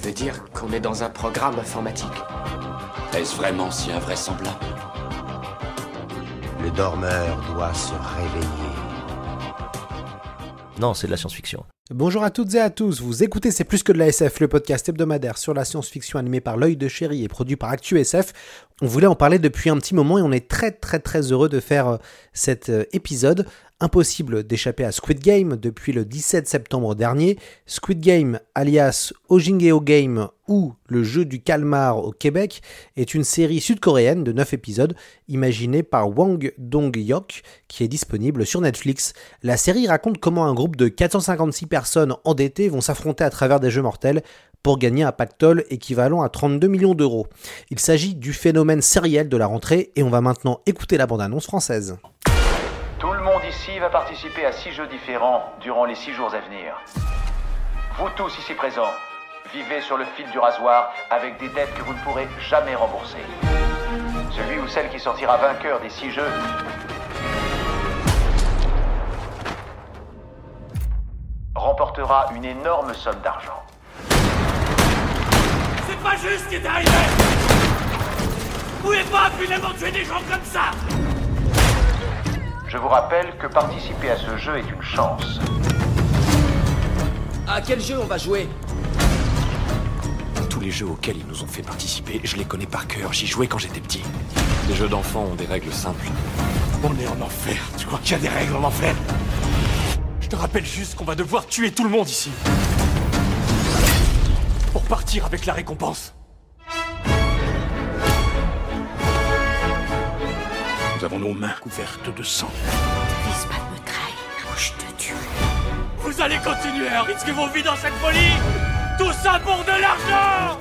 Tu veux dire qu'on est dans un programme informatique Est-ce vraiment si invraisemblable Le dormeur doit se réveiller. Non, c'est de la science-fiction. Bonjour à toutes et à tous, vous écoutez C'est plus que de la SF, le podcast hebdomadaire sur la science-fiction animé par l'œil de chéri et produit par ActuSF. On voulait en parler depuis un petit moment et on est très très très heureux de faire euh, cet euh, épisode. Impossible d'échapper à Squid Game depuis le 17 septembre dernier. Squid Game, alias Ojingeo Game ou le jeu du calmar au Québec, est une série sud-coréenne de 9 épisodes imaginée par Wang Dong-hyuk qui est disponible sur Netflix. La série raconte comment un groupe de 456 personnes endettées vont s'affronter à travers des jeux mortels pour gagner un pactole équivalent à 32 millions d'euros. Il s'agit du phénomène sériel de la rentrée et on va maintenant écouter la bande-annonce française. Tout le monde ici va participer à six jeux différents durant les six jours à venir. Vous tous ici présents, vivez sur le fil du rasoir avec des dettes que vous ne pourrez jamais rembourser. Celui ou celle qui sortira vainqueur des six jeux remportera une énorme somme d'argent. C'est pas juste Vous pouvez pas tuer des gens comme ça? Je vous rappelle que participer à ce jeu est une chance. À quel jeu on va jouer Tous les jeux auxquels ils nous ont fait participer, je les connais par cœur. J'y jouais quand j'étais petit. Les jeux d'enfants ont des règles simples. On est en enfer. Tu crois qu'il y a des règles en enfer? Je te rappelle juste qu'on va devoir tuer tout le monde ici. Pour partir avec la récompense. Nous avons nos mains couvertes de sang. Vise pas de me trahir ou je te tuerai. Vous allez continuer à risquer vos vies dans cette folie Tout ça pour de l'argent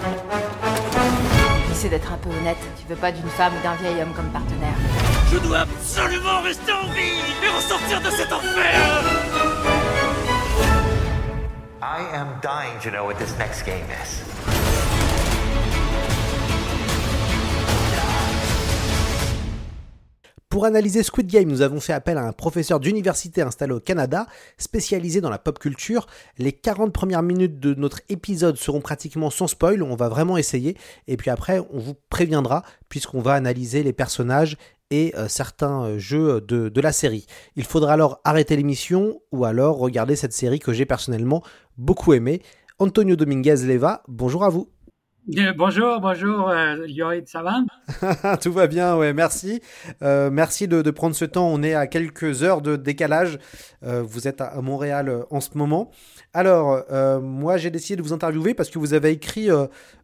Essaie d'être un peu honnête. Tu veux pas d'une femme ou d'un vieil homme comme partenaire. Je dois absolument rester en vie et ressortir de cet enfer I am dying to know what this next game is. Pour analyser Squid Game, nous avons fait appel à un professeur d'université installé au Canada, spécialisé dans la pop culture. Les 40 premières minutes de notre épisode seront pratiquement sans spoil, on va vraiment essayer. Et puis après, on vous préviendra, puisqu'on va analyser les personnages et euh, certains euh, jeux de, de la série. Il faudra alors arrêter l'émission ou alors regarder cette série que j'ai personnellement beaucoup aimée. Antonio Dominguez Leva, bonjour à vous. Euh, bonjour, bonjour, euh, ça va? Tout va bien, ouais, merci. Euh, merci de, prendre ce temps. On est à quelques heures de décalage. Euh, vous êtes à, Montréal en ce moment. Alors, moi, j'ai décidé de vous interviewer parce que vous avez écrit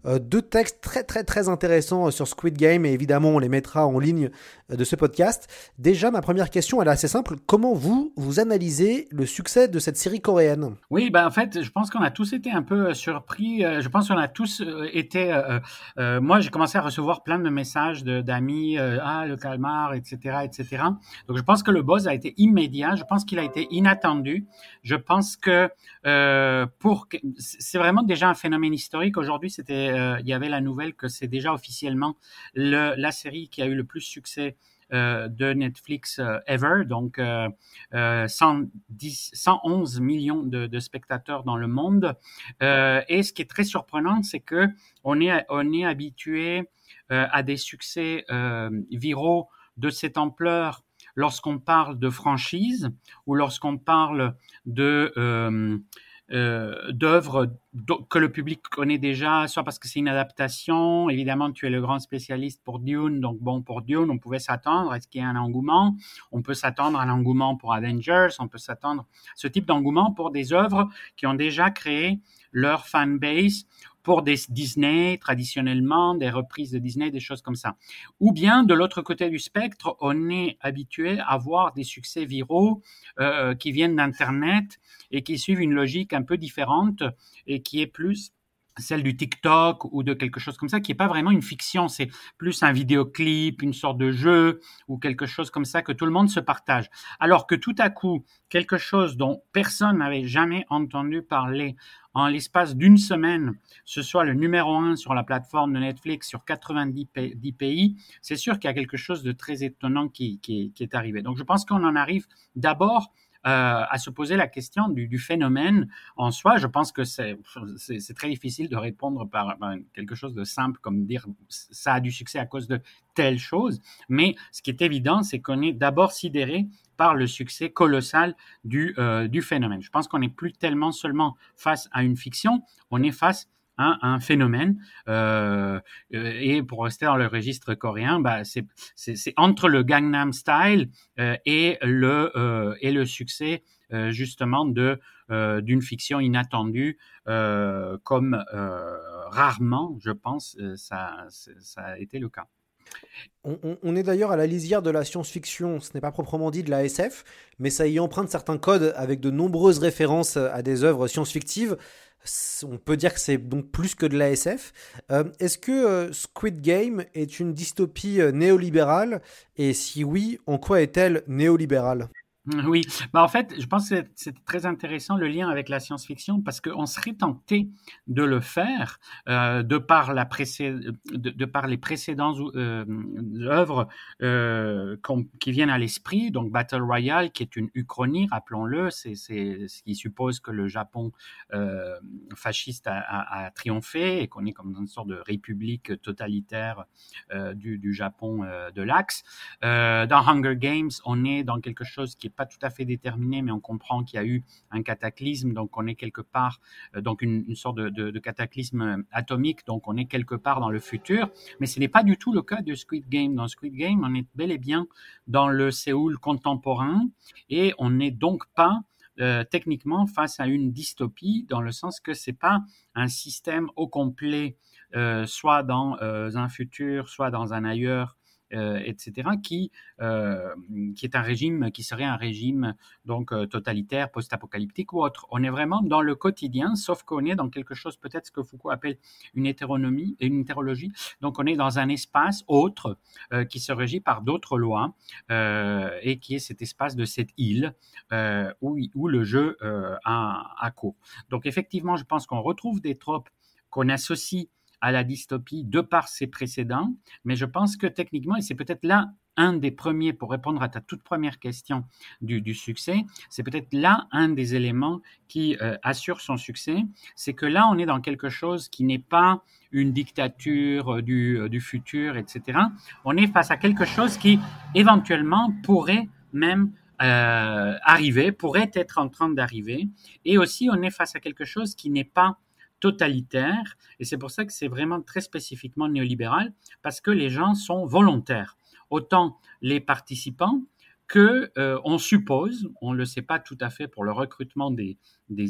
deux textes très, très, très intéressants sur Squid Game et évidemment, on les mettra en ligne de ce podcast. Déjà, ma première question, elle est assez simple. Comment vous, vous analysez le succès de cette série coréenne? Oui, ben en fait, je pense qu'on a tous été un peu surpris. Je pense qu'on a tous été euh, euh, moi, j'ai commencé à recevoir plein de messages d'amis, euh, ah le calmar, etc., etc. Donc, je pense que le buzz a été immédiat. Je pense qu'il a été inattendu. Je pense que pour, c'est vraiment déjà un phénomène historique. Aujourd'hui, c'était, il y avait la nouvelle que c'est déjà officiellement le, la série qui a eu le plus succès euh, de Netflix euh, ever, donc euh, 110, 111 millions de, de, spectateurs dans le monde. et ce qui est très surprenant, c'est que on est, on est habitué à des succès viraux de cette ampleur lorsqu'on parle de franchise ou lorsqu'on parle de euh, d'œuvres que le public connaît déjà, soit parce que c'est une adaptation. Évidemment, tu es le grand spécialiste pour Dune, donc bon, pour Dune, on pouvait s'attendre à ce qu'il y ait un engouement. On peut s'attendre à l'engouement pour Avengers, on peut s'attendre à ce type d'engouement pour des œuvres qui ont déjà créé leur fanbase pour des Disney traditionnellement, des reprises de Disney, des choses comme ça. Ou bien de l'autre côté du spectre, on est habitué à voir des succès viraux euh, qui viennent d'Internet et qui suivent une logique un peu différente et qui est plus celle du TikTok ou de quelque chose comme ça, qui n'est pas vraiment une fiction, c'est plus un vidéoclip, une sorte de jeu ou quelque chose comme ça que tout le monde se partage. Alors que tout à coup, quelque chose dont personne n'avait jamais entendu parler en l'espace d'une semaine, ce soit le numéro un sur la plateforme de Netflix sur 90 pays, c'est sûr qu'il y a quelque chose de très étonnant qui, qui est arrivé. Donc je pense qu'on en arrive d'abord à se poser la question du, du, phénomène en soi. Je pense que c'est très difficile de répondre par, quelque chose de simple comme dire ça a du succès à cause de telle chose. Mais ce qui est évident, c'est qu'on est, d'abord sidéré par le succès colossal du, euh, du phénomène. Je pense qu'on n'est plus tellement seulement face à une fiction, on est face un phénomène. Euh, euh, et pour rester dans le registre coréen, bah, c'est entre le Gangnam Style euh, et, le, euh, et le succès euh, justement de d'une fiction inattendue comme rarement, je pense, ça, ça a été le cas. On, est d'ailleurs à la lisière de la science-fiction, ce n'est pas proprement dit de la SF, mais ça y emprunte certains codes avec de nombreuses références à des œuvres science-fictives. On peut dire que c'est donc plus que de l'ASF. Euh, Est-ce que euh, Squid Game est une dystopie euh, néolibérale? Et si oui, en quoi est-elle néolibérale? Oui, bah en fait, je pense que c'est très intéressant le lien avec la science-fiction parce qu'on serait tenté de le faire euh, de, par la de, de, par les précédentes euh, œuvres euh, qui viennent à l'esprit. Donc Battle Royale, qui est une uchronie, rappelons-le, c'est ce qui suppose que le Japon euh, fasciste a, a, a, triomphé et qu'on est comme dans une sorte de république totalitaire euh, du, du, Japon euh, de l'Axe. dans Hunger Games, on est dans quelque chose qui pas tout à fait déterminé, mais on comprend qu'il y a eu un cataclysme, donc on est quelque part, euh, donc une, sorte de, cataclysme euh, atomique, donc on est quelque part dans le futur. Mais ce n'est pas du tout le cas de Squid Game. Dans Squid Game, on est bel et bien dans le Séoul contemporain et on n'est donc pas euh, techniquement face à une dystopie dans le sens que c'est pas un système au complet, soit dans un futur, soit dans un ailleurs etc., qui, euh, qui est un régime qui serait un régime donc euh, totalitaire, post-apocalyptique ou autre. On est vraiment dans le quotidien, sauf qu'on est dans quelque chose peut-être ce que Foucault appelle une hétéronomie et une hétérologie. Donc on est dans un espace autre qui se régit par d'autres lois et qui est cet espace de cette île où, où le jeu a, a cours. Donc effectivement, je pense qu'on retrouve des tropes qu'on associe à la dystopie de par ses précédents, mais je pense que techniquement, et c'est peut-être là un des premiers, pour répondre à ta toute première question du, succès, c'est peut-être là un des éléments qui euh, assure son succès, c'est que là, on est dans quelque chose qui n'est pas une dictature euh, du, euh, du futur, etc. On est face à quelque chose qui, éventuellement, pourrait même euh, arriver, pourrait être en train d'arriver, et aussi on est face à quelque chose qui n'est pas totalitaire. Et c'est pour ça que c'est vraiment très spécifiquement néolibéral, parce que les gens sont volontaires. Autant les participants que euh, on suppose, on ne le sait pas tout à fait pour le recrutement des,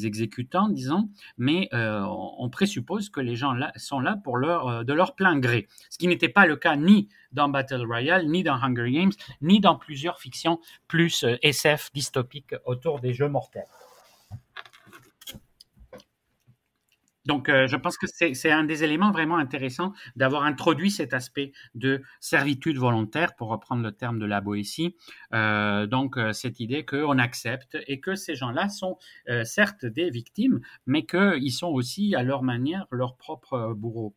exécutants, disons, mais euh, on présuppose que les gens là, sont là pour leur, euh, de leur plein gré. Ce qui n'était pas le cas ni dans Battle Royale, ni dans Hunger Games, ni dans plusieurs fictions plus SF dystopiques autour des jeux mortels. Donc, euh, je pense que c'est un des éléments vraiment intéressants d'avoir introduit cet aspect de servitude volontaire, pour reprendre le terme de la Boétie. Euh, donc, euh, cette idée qu'on accepte et que ces gens-là sont certes des victimes, mais qu'ils sont aussi, à leur manière, leurs propres bourreaux.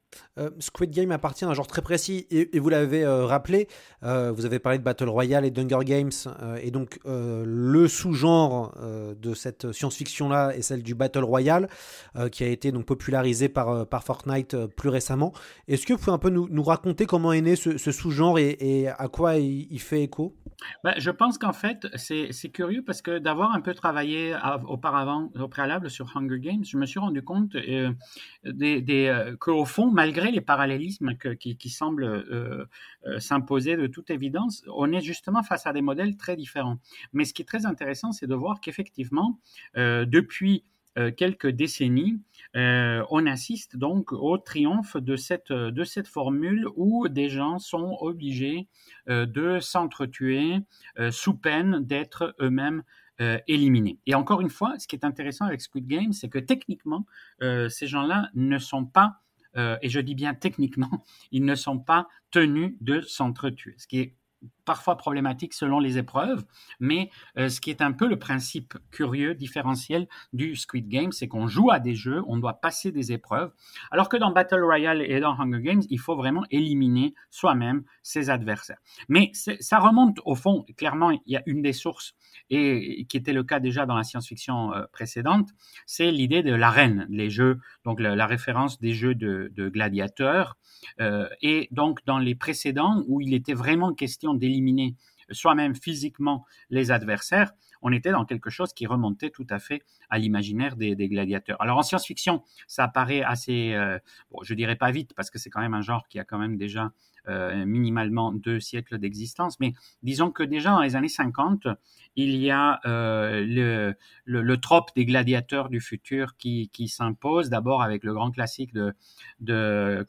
Squid Game appartient à un genre très précis, et, vous l'avez rappelé, vous avez parlé de Battle Royale et d'Hunger Games, et donc le sous-genre de cette science-fiction-là est celle du Battle Royale, qui a été donc popularisé par, euh, Fortnite euh, plus récemment. Est-ce que vous pouvez un peu nous, raconter comment est né ce, sous-genre et, à quoi il, fait écho? Ben, Je pense qu'en fait, c'est curieux parce que d'avoir un peu travaillé auparavant, au préalable sur Hunger Games, je me suis rendu compte euh, des, euh, qu'au fond, malgré les parallélismes qui, semblent s'imposer de toute évidence, on est justement face à des modèles très différents. Mais ce qui est très intéressant, c'est de voir qu'effectivement, depuis quelques décennies, euh, on assiste donc au triomphe de cette, formule où des gens sont obligés euh, de s'entretuer sous peine d'être eux-mêmes euh, éliminés. Et encore une fois, ce qui est intéressant avec Squid Game, c'est que techniquement, euh, ces gens-là ne sont pas, euh, et je dis bien techniquement, ils ne sont pas tenus de s'entretuer, ce parfois problématique selon les épreuves, mais euh, ce qui est un peu le principe curieux, différentiel du Squid Game, c'est qu'on joue à des jeux, on doit passer des épreuves, alors que dans Battle Royale et dans Hunger Games, il faut vraiment éliminer soi-même ses adversaires. Mais ça remonte au fond, clairement, il y a une des sources, et qui était le cas déjà dans la science-fiction euh, précédente, c'est l'idée de l'arène, les jeux, donc la, référence des jeux de, de gladiateurs, euh, et donc dans les précédents, où il était vraiment question d'éliminer soi-même physiquement les adversaires, on était dans quelque chose qui remontait tout à fait à l'imaginaire des, gladiateurs. Alors en science-fiction, ça apparaît assez, euh, bon, je dirais pas vite parce que c'est quand même un genre qui a quand même déjà minimalement deux siècles d'existence, mais disons que déjà dans les années 50, il y a euh, le, le, trope des gladiateurs du futur qui, qui s'impose, d'abord avec le grand classique de, de.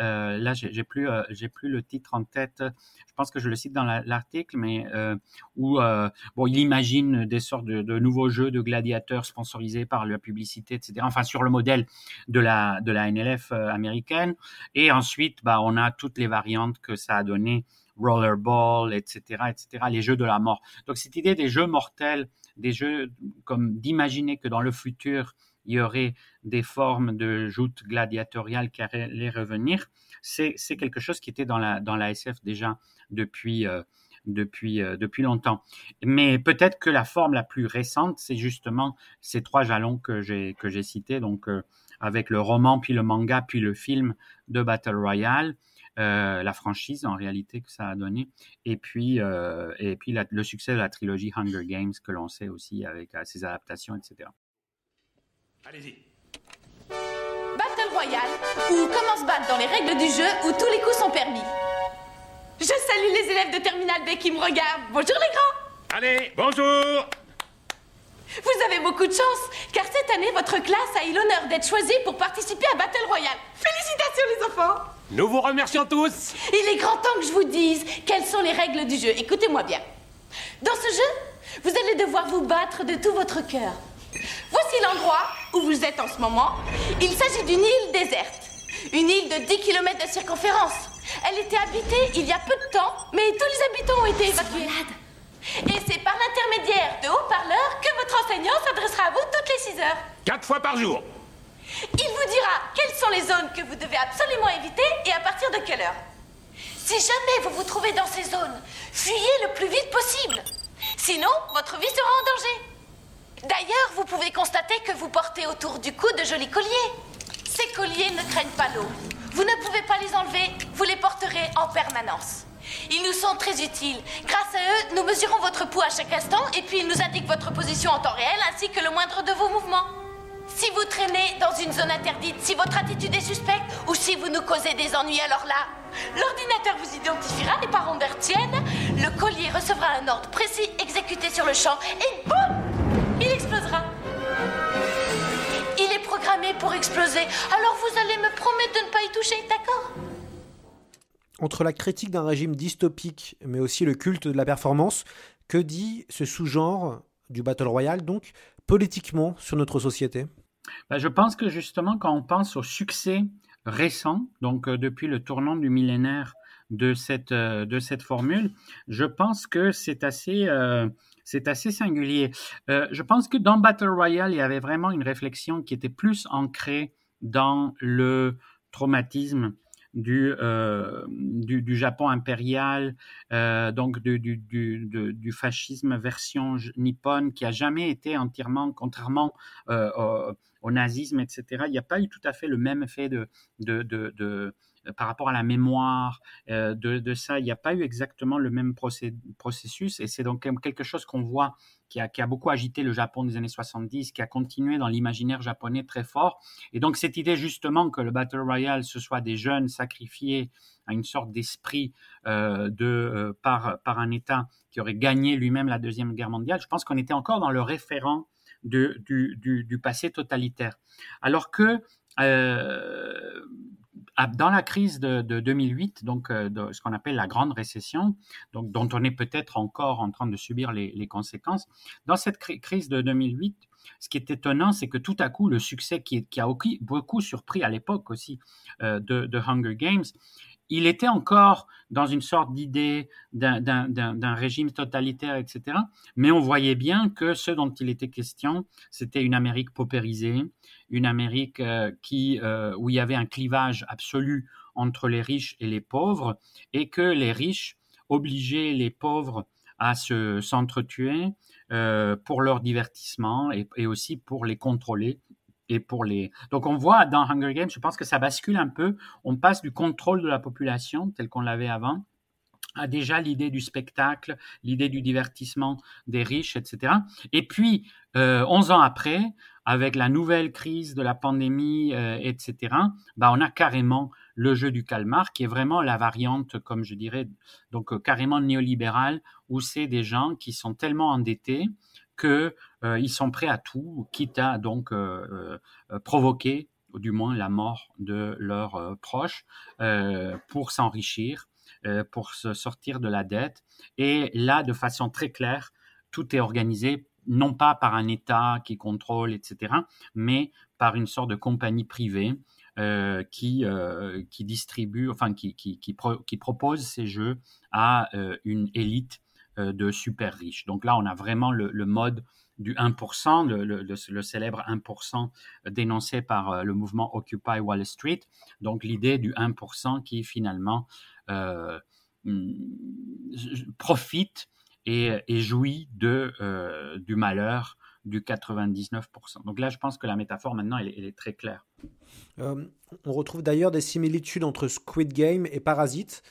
Euh, là, j'ai plus, euh, j'ai plus le titre en tête. Je pense que je le cite dans l'article, mais euh, où euh, bon, il imagine des sortes de, de, nouveaux jeux de gladiateurs sponsorisés par la publicité, etc. Enfin, sur le modèle de la de la NLF américaine. Et ensuite, bah, on a toutes les variantes que ça a donné, rollerball, etc., etc., les jeux de la mort. Donc cette idée des jeux mortels, des jeux comme d'imaginer que dans le futur, il y aurait des formes de joutes gladiatoriales qui allaient revenir, c'est quelque chose qui était dans la, SF déjà depuis, euh, depuis, euh, depuis longtemps. Mais peut-être que la forme la plus récente, c'est justement ces trois jalons que j'ai cités, donc euh, avec le roman, puis le manga, puis le film de Battle Royale. Euh, la franchise en réalité que ça a donné, et puis, euh, et puis la, le succès de la trilogie Hunger Games que l'on sait aussi avec euh, ses adaptations, etc. Allez-y. Battle Royale, où comment se battre dans les règles du jeu, où tous les coups sont permis. Je salue les élèves de Terminal B qui me regardent. Bonjour les grands. Allez, bonjour. Vous avez beaucoup de chance, car cette année, votre classe a eu l'honneur d'être choisie pour participer à Battle Royale. Félicitations les enfants Nous vous remercions tous Il est grand temps que je vous dise quelles sont les règles du jeu. Écoutez-moi bien. Dans ce jeu, vous allez devoir vous battre de tout votre cœur. Voici l'endroit où vous êtes en ce moment. Il s'agit d'une île déserte. Une île de 10 km de circonférence. Elle était habitée il y a peu de temps, mais tous les habitants ont été évacués. Et c'est par l'intermédiaire de haut-parleurs que votre enseignant s'adressera à vous toutes les 6 heures. Quatre fois par jour. Il vous dira quelles sont les zones que vous devez absolument éviter et à partir de quelle heure. Si jamais vous vous trouvez dans ces zones, fuyez le plus vite possible. Sinon, votre vie sera en danger. D'ailleurs, vous pouvez constater que vous portez autour du cou de jolis colliers. Ces colliers ne craignent pas l'eau. Vous ne pouvez pas les enlever, vous les porterez en permanence. Ils nous sont très utiles. Grâce à eux, nous mesurons votre pouls à chaque instant et puis ils nous indiquent votre position en temps réel ainsi que le moindre de vos mouvements. Si vous traînez dans une zone interdite, si votre attitude est suspecte ou si vous nous causez des ennuis, alors là, l'ordinateur vous identifiera et par onde hertzienne, le collier recevra un ordre précis exécuté sur le champ et boum Il explosera. Il est programmé pour exploser, alors vous allez me promettre de ne pas y toucher, d'accord? Entre la critique d'un régime dystopique, mais aussi le culte de la performance, que dit ce sous-genre du Battle Royale, donc, politiquement sur notre société? Ben, Je pense que justement, quand on pense au succès récent, donc euh, depuis le tournant du millénaire de cette, euh, de cette formule, je pense que c'est assez, euh, c'est assez singulier. Je pense que dans Battle Royale, il y avait vraiment une réflexion qui était plus ancrée dans le traumatisme du, euh, du, du, Japon impérial, euh, donc du, du, du, fascisme version nippone, qui a jamais été entièrement, contrairement euh, au, nazisme, etc. Il n'y a pas eu tout à fait le même effet de par rapport à la mémoire euh, de, de, ça, il n'y a pas eu exactement le même processus et c'est donc quelque chose qu'on voit qui a, qui a, beaucoup agité le Japon des années 70, qui a continué dans l'imaginaire japonais très fort. Et donc cette idée justement que le Battle Royale, ce soit des jeunes sacrifiés à une sorte d'esprit euh, de euh, par, par un État qui aurait gagné lui-même la Deuxième Guerre mondiale, je pense qu'on était encore dans le référent du, du, du, passé totalitaire. Alors que euh, dans la crise de, 2008, donc de ce qu'on appelle la grande récession, dont on est peut-être encore en train de subir les, conséquences, dans cette crise de 2008, ce qui est étonnant, c'est que tout à coup, le succès qui, a beaucoup surpris à l'époque aussi de, Hunger Games, il était encore dans une sorte d'idée d'un régime totalitaire, etc. Mais on voyait bien que ce dont il était question, c'était une Amérique paupérisée, une Amérique euh, qui, euh, où il y avait un clivage absolu entre les riches et les pauvres, et que les riches obligeaient les pauvres à se s'entretuer euh, pour leur divertissement et, aussi pour les contrôler et pour les. Donc on voit dans Hunger Games, je pense que ça bascule un peu. On passe du contrôle de la population tel qu'on l'avait avant à déjà l'idée du spectacle, l'idée du divertissement des riches, etc. Et puis, euh, 11 ans après, avec la nouvelle crise de la pandémie, euh, etc., bah, on a carrément le jeu du calmar, qui est vraiment la variante, comme je dirais, donc euh, carrément néolibérale, où c'est des gens qui sont tellement endettés qu'ils euh, sont prêts à tout, quitte à donc euh, euh, provoquer, du moins la mort de leurs proches, pour s'enrichir, pour se sortir de la dette. Et là, de façon très claire, tout est organisé non pas par un État qui contrôle, etc., mais par une sorte de compagnie privée qui, qui distribue, enfin qui, qui, propose ces jeux à une élite de super riches. Donc là, on a vraiment le mode du 1%, le, célèbre 1% dénoncé par euh, le mouvement Occupy Wall Street. Donc l'idée du 1% qui finalement euh, mm, profite et, jouit euh, du malheur du 99%. Donc là, je pense que la métaphore maintenant, elle, est très claire. on retrouve d'ailleurs des similitudes entre Squid Game et Parasite.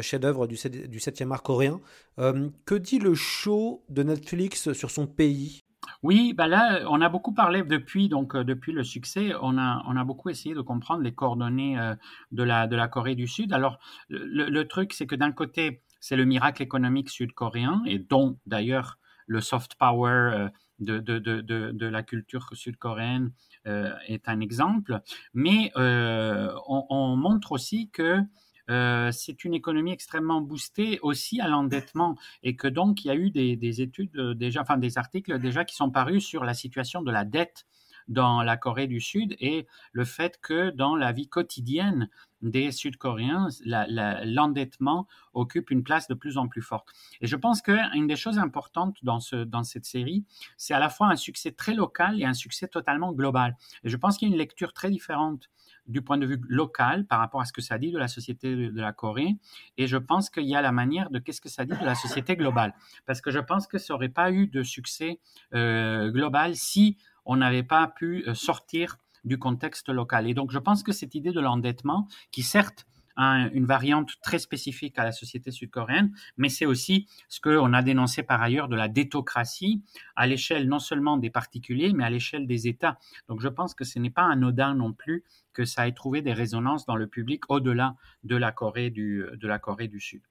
Chef-d'œuvre du, 7e art coréen. que dit le show de Netflix sur son pays? Oui, bah là, on a beaucoup parlé depuis, donc euh, depuis le succès, on a, on a beaucoup essayé de comprendre les coordonnées euh, de, la, de la Corée du Sud. Alors, le, truc, c'est que d'un côté, c'est le miracle économique sud-coréen, et dont d'ailleurs le soft power euh, de, de, de, de, la culture sud-coréenne est un exemple. Mais on, montre aussi que euh, c'est une économie extrêmement boostée aussi à l'endettement et que donc il y a eu des, études euh, déjà, enfin des articles déjà qui sont parus sur la situation de la dette dans la Corée du Sud et le fait que dans la vie quotidienne des Sud-Coréens, l'endettement occupe une place de plus en plus forte. Et je pense qu'une des choses importantes dans, dans cette série, c'est à la fois un succès très local et un succès totalement global. Et je pense qu'il y a une lecture très différente du point de vue local par rapport à ce que ça dit de la société de la Corée. Et je pense qu'il y a la manière de qu'est-ce que ça dit de la société globale. Parce que je pense que ça n'aurait pas eu de succès euh, global si on n'avait pas pu euh, sortir du contexte local. Et donc, je pense que cette idée de l'endettement, qui certes une variante très spécifique à la société sud-coréenne, mais c'est aussi ce qu'on a dénoncé par ailleurs de la détocratie à l'échelle non seulement des particuliers, mais à l'échelle des États. Donc je pense que ce n'est pas anodin non plus que ça ait trouvé des résonances dans le public au-delà de la Corée du, du Sud.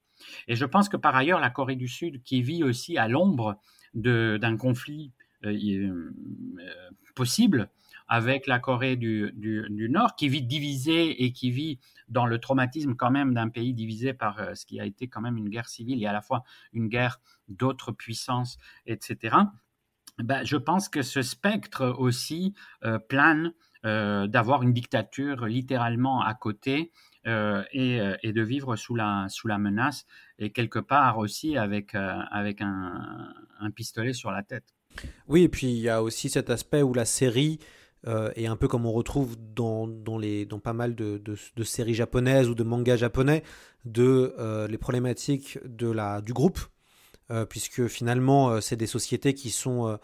Et je pense que par ailleurs, la Corée du Sud, qui vit aussi à l'ombre d'un conflit euh, euh, possible, avec la Corée du, Nord, qui vit divisée et qui vit dans le traumatisme quand même d'un pays divisé par euh, ce qui a été quand même une guerre civile et à la fois une guerre d'autres puissances, etc. Ben, je pense que ce spectre aussi euh, plane euh, d'avoir une dictature littéralement à côté et, de vivre sous la, sous la menace et quelque part aussi avec, avec un, un, pistolet sur la tête. Oui, et puis il y a aussi cet aspect où la série euh, et un peu comme on retrouve dans, dans, les, dans pas mal de, de, séries japonaises ou de mangas japonais, de euh, les problématiques de la, du groupe, euh, puisque finalement, c'est des sociétés qui sont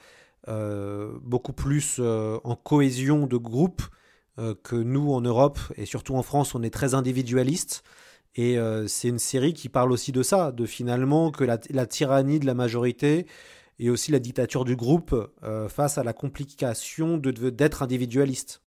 beaucoup plus en cohésion de groupe que nous en Europe, et surtout en France, on est très individualiste. Et c'est une série qui parle aussi de ça, de finalement que la, la tyrannie de la majorité et aussi la dictature du groupe euh, face à la complication d'être individualiste.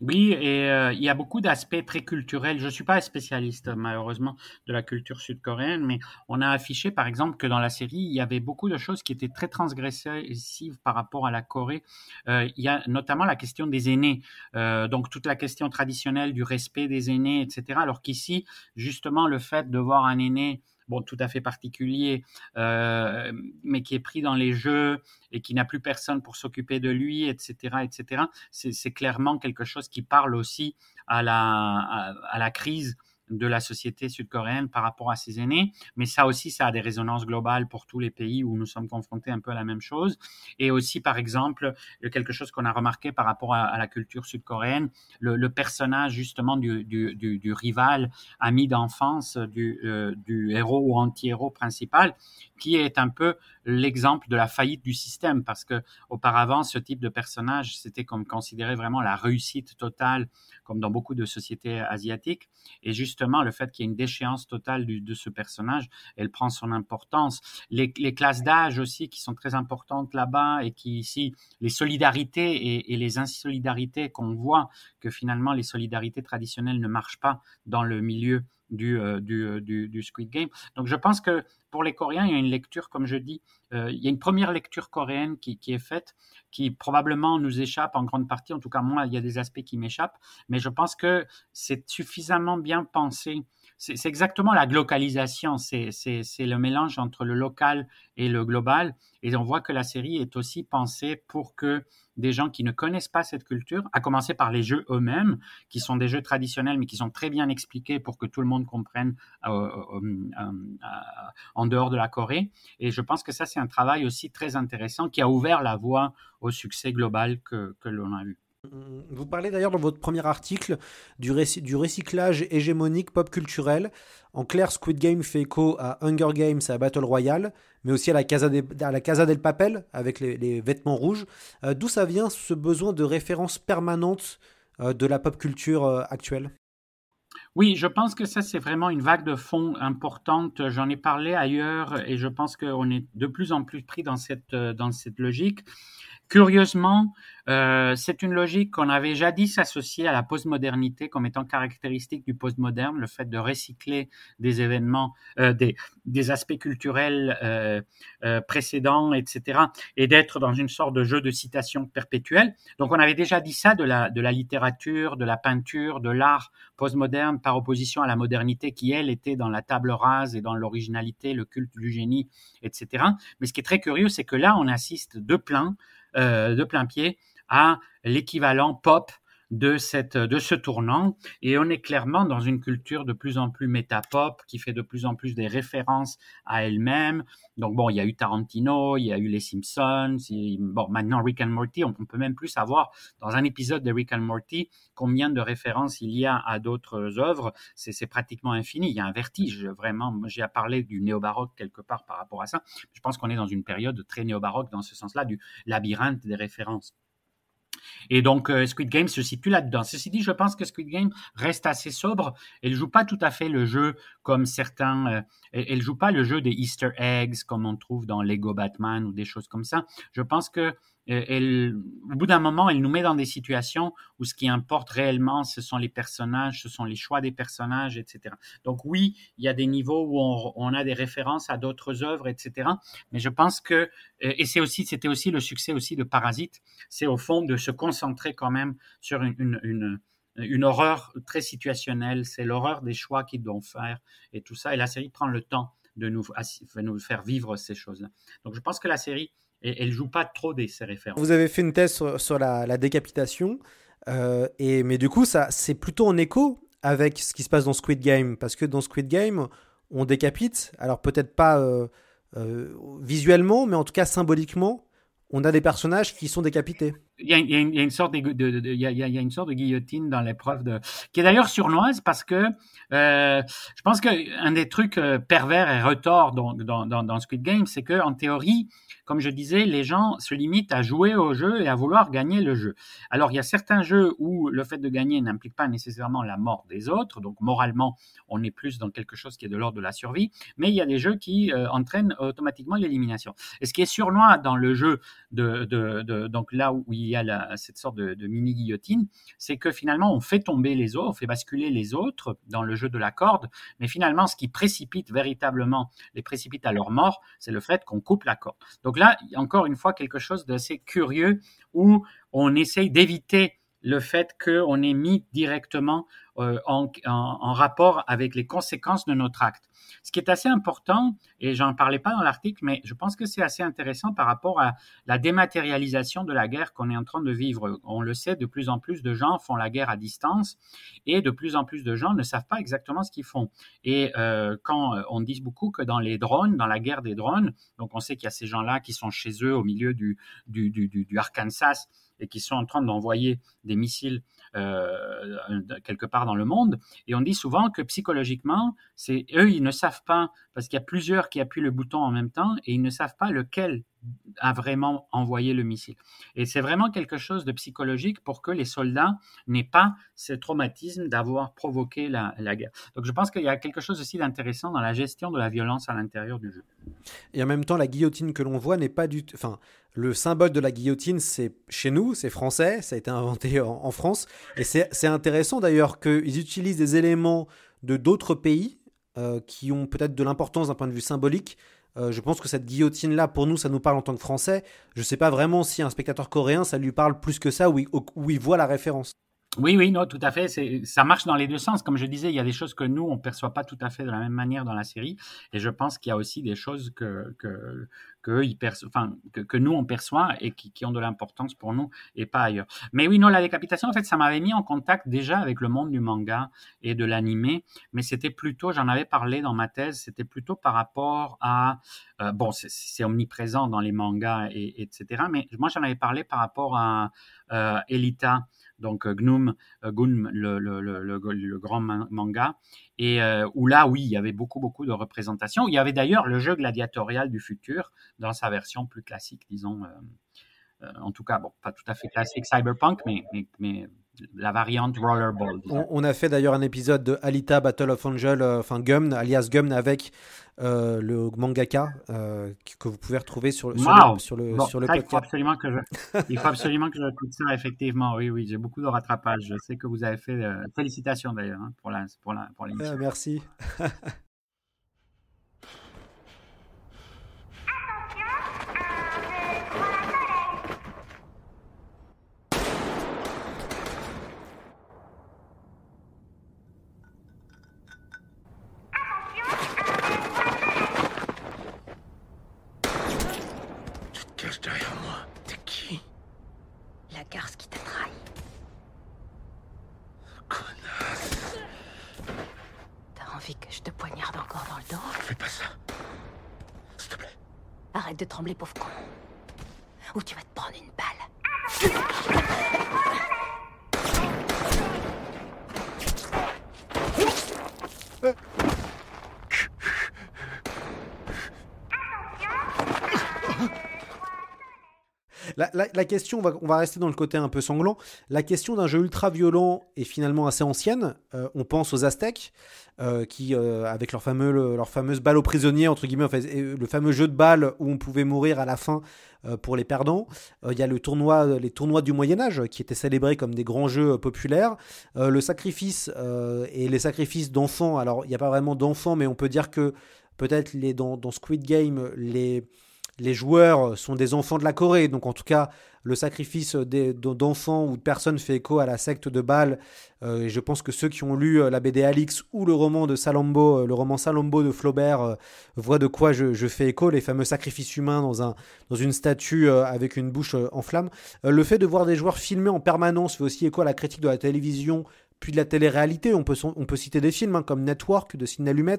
Oui, et euh, il y a beaucoup d'aspects très culturels. Je ne suis pas spécialiste, malheureusement, de la culture sud-coréenne, mais on a affiché, par exemple, que dans la série, il y avait beaucoup de choses qui étaient très transgressives par rapport à la Corée. Euh, il y a notamment la question des aînés, donc toute la question traditionnelle du respect des aînés, etc. Alors qu'ici, justement, le fait de voir un aîné bon, tout à fait particulier, euh, mais qui est pris dans les jeux et qui n'a plus personne pour s'occuper de lui, etc., etc. C'est clairement quelque chose qui parle aussi à la, à la crise de la société sud-coréenne par rapport à ses aînés, mais ça aussi, ça a des résonances globales pour tous les pays où nous sommes confrontés un peu à la même chose. Et aussi, par exemple, quelque chose qu'on a remarqué par rapport à, la culture sud-coréenne, le, personnage justement du, du, rival, ami d'enfance du, euh, du héros ou anti-héros principal, qui est un peu l'exemple de la faillite du système, parce que auparavant, ce type de personnage, c'était comme considéré vraiment la réussite totale, comme dans beaucoup de sociétés asiatiques. Et justement, le fait qu'il y ait une déchéance totale de ce personnage, elle prend son importance. Les, classes d'âge aussi, qui sont très importantes là-bas, et qui ici, les solidarités et, et les insolidarités qu'on voit, que finalement les solidarités traditionnelles ne marchent pas dans le milieu euh, euh, du, du, Squid Game. Donc je pense que pour les Coréens, il y a une lecture, comme je dis, euh, il y a une première lecture coréenne qui, qui, est faite, qui probablement nous échappe en grande partie, en tout cas moi, il y a des aspects qui m'échappent, mais je pense que c'est suffisamment bien pensé c'est exactement la globalisation, c'est le mélange entre le local et le global. Et on voit que la série est aussi pensée pour que des gens qui ne connaissent pas cette culture, à commencer par les jeux eux-mêmes, qui sont des jeux traditionnels mais qui sont très bien expliqués pour que tout le monde comprenne euh, euh, euh, en dehors de la Corée. Et je pense que ça, c'est un travail aussi très intéressant qui a ouvert la voie au succès global que, que l'on a eu. Vous parlez d'ailleurs dans votre premier article du, du, recyclage hégémonique pop culturel. En clair, Squid Game fait écho à Hunger Games, à Battle Royale, mais aussi à la Casa, à la Casa del Papel, avec les, vêtements rouges. Euh, d'où ça vient ce besoin de référence permanente euh, de la pop culture euh, actuelle? Oui, je pense que ça, c'est vraiment une vague de fond importante. J'en ai parlé ailleurs et je pense qu'on est de plus en plus pris dans cette, dans cette logique. Curieusement, euh, c'est une logique qu'on avait jadis associée à la postmodernité comme étant caractéristique du postmoderne, le fait de recycler des événements, euh, des, des, aspects culturels euh, euh, précédents, etc., et d'être dans une sorte de jeu de citation perpétuelle. Donc on avait déjà dit ça de la, de la littérature, de la peinture, de l'art postmoderne par opposition à la modernité qui, elle, était dans la table rase et dans l'originalité, le culte du génie, etc. Mais ce qui est très curieux, c'est que là, on assiste de plein de plein pied à l'équivalent pop de, cette, de ce tournant. Et on est clairement dans une culture de plus en plus méta-pop qui fait de plus en plus des références à elle-même. Donc bon, il y a eu Tarantino, il y a eu Les Simpsons, bon, maintenant Rick and Morty, on, ne peut même plus savoir dans un épisode de Rick and Morty combien de références il y a à d'autres œuvres. C'est pratiquement infini. Il y a un vertige, vraiment. J'ai à parler du néo-baroque quelque part par rapport à ça. Je pense qu'on est dans une période très néo-baroque dans ce sens-là, du labyrinthe des références. Et donc, euh, Squid Game se situe là-dedans. Ceci dit, je pense que Squid Game reste assez sobre. Elle joue pas tout à fait le jeu comme certains. Euh, elle joue pas le jeu des Easter eggs comme on trouve dans Lego Batman ou des choses comme ça. Je pense que elle, au bout d'un moment, elle nous met dans des situations où ce qui importe réellement, ce sont les personnages, ce sont les choix des personnages, etc. Donc oui, il y a des niveaux où on, a des références à d'autres œuvres, etc. Mais je pense que, et c'est aussi, c'était aussi le succès aussi de Parasite, c'est au fond de se concentrer quand même sur une horreur très situationnelle, c'est l'horreur des choix qu'ils doivent faire et tout ça. Et la série prend le temps de nous, de nous faire vivre ces choses-là. Donc je pense que la série et elle joue pas trop des ces références. Vous avez fait une thèse sur, la, décapitation, euh, et, mais du coup, ça, c'est plutôt en écho avec ce qui se passe dans Squid Game, parce que dans Squid Game, on décapite, alors peut-être pas euh, euh, visuellement, mais en tout cas symboliquement, on a des personnages qui sont décapités. Il y a, une sorte de, guillotine dans l'épreuve qui est d'ailleurs surnoise parce que je pense qu'un des trucs pervers et retors dans, dans, dans Squid Game, c'est que en théorie, comme je disais, les gens se limitent à jouer au jeu et à vouloir gagner le jeu. Alors, il y a certains jeux où le fait de gagner n'implique pas nécessairement la mort des autres, donc moralement, on est plus dans quelque chose qui est de l'ordre de la survie, mais il y a des jeux qui euh, entraînent automatiquement l'élimination. Et ce qui est surnois dans le jeu, donc là où il y a la, cette sorte de, de mini guillotine, c'est que finalement on fait tomber les autres, on fait basculer les autres dans le jeu de la corde, mais finalement ce qui précipite véritablement, les précipite à leur mort, c'est le fait qu'on coupe la corde. Donc là, encore une fois, quelque chose d'assez curieux où on essaye d'éviter le fait qu'on est mis directement en, en, rapport avec les conséquences de notre acte. Ce qui est assez important, et j'en parlais pas dans l'article, mais je pense que c'est assez intéressant par rapport à la dématérialisation de la guerre qu'on est en train de vivre. On le sait, de plus en plus de gens font la guerre à distance, et de plus en plus de gens ne savent pas exactement ce qu'ils font. Et euh, quand on dit beaucoup que dans les drones, dans la guerre des drones, donc on sait qu'il y a ces gens-là qui sont chez eux au milieu du, du, du, du Arkansas et qui sont en train d'envoyer des missiles euh, quelque part dans le monde. Et on dit souvent que psychologiquement, c'est eux, ils ne savent pas, parce qu'il y a plusieurs qui appuient le bouton en même temps, et ils ne savent pas lequel a vraiment envoyé le missile. Et c'est vraiment quelque chose de psychologique pour que les soldats n'aient pas ce traumatisme d'avoir provoqué la, guerre. Donc je pense qu'il y a quelque chose aussi d'intéressant dans la gestion de la violence à l'intérieur du jeu. Et en même temps, la guillotine que l'on voit n'est pas du... Enfin, le symbole de la guillotine, c'est chez nous, c'est français, ça a été inventé en, en France. Et c'est intéressant d'ailleurs qu'ils utilisent des éléments de d'autres pays euh, qui ont peut-être de l'importance d'un point de vue symbolique euh, je pense que cette guillotine-là, pour nous, ça nous parle en tant que Français. Je ne sais pas vraiment si un spectateur coréen, ça lui parle plus que ça, où où il voit la référence. Oui, oui, non, tout à fait. Ça marche dans les deux sens. Comme je disais, il y a des choses que nous, on ne perçoit pas tout à fait de la même manière dans la série. Et je pense qu'il y a aussi des choses que, que, ils enfin, que, nous, on perçoit et qui, qui ont de l'importance pour nous et pas ailleurs. Mais oui, non, la décapitation, en fait, ça m'avait mis en contact déjà avec le monde du manga et de l'animé. Mais c'était plutôt, j'en avais parlé dans ma thèse, c'était plutôt par rapport à, euh, bon, c'est omniprésent dans les mangas et, etc. Mais moi, j'en avais parlé par rapport à euh, Elita donc Gnome, Gunm, le, le, le, le, grand manga, et euh, où là, oui, il y avait beaucoup, beaucoup de représentations. Il y avait d'ailleurs le jeu gladiatorial du futur dans sa version plus classique, disons. Euh, euh, en tout cas, bon, pas tout à fait classique cyberpunk, mais, mais, mais la variante rollerball. On, on, a fait d'ailleurs un épisode de Alita Battle of Angel, euh, enfin Gumn, alias Gumn, avec euh, le mangaka euh, que vous pouvez retrouver sur, sur wow. le, sur le, bon, sur le ça, podcast. Il faut absolument que je, il faut absolument que je écoute ça, effectivement. Oui, oui, j'ai beaucoup de rattrapage. Je sais que vous avez fait. Euh, félicitations d'ailleurs hein, pour la, pour la, pour l'émission. Merci. de trembler, pauvre con. Ou tu vas te prendre une balle. La, question, on va, rester dans le côté un peu sanglant. La question d'un jeu ultra violent est finalement assez ancienne. Euh, on pense aux Aztèques, euh, qui, euh, avec leur, fameux, leur fameuse balle aux prisonniers, entre guillemets, le fameux jeu de balle où on pouvait mourir à la fin pour les perdants. Il y a le tournoi, les tournois du Moyen-Âge qui étaient célébrés comme des grands jeux populaires. le sacrifice et les sacrifices d'enfants. Alors, il n'y a pas vraiment d'enfants, mais on peut dire que peut-être dans, dans Squid Game, les les joueurs sont des enfants de la Corée, donc en tout cas, le sacrifice d'enfants ou de personnes fait écho à la secte de Baal. Euh, et je pense que ceux qui ont lu euh, la BD Alix ou le roman de Salambo, euh, le roman Salambo de Flaubert, euh, voient de quoi je, fais écho, les fameux sacrifices humains dans, un, dans une statue euh, avec une bouche euh, en flammes. le fait de voir des joueurs filmés en permanence fait aussi écho à la critique de la télévision puis de la télé-réalité. On peut, on peut citer des films hein, comme Network de Sidney Lumet,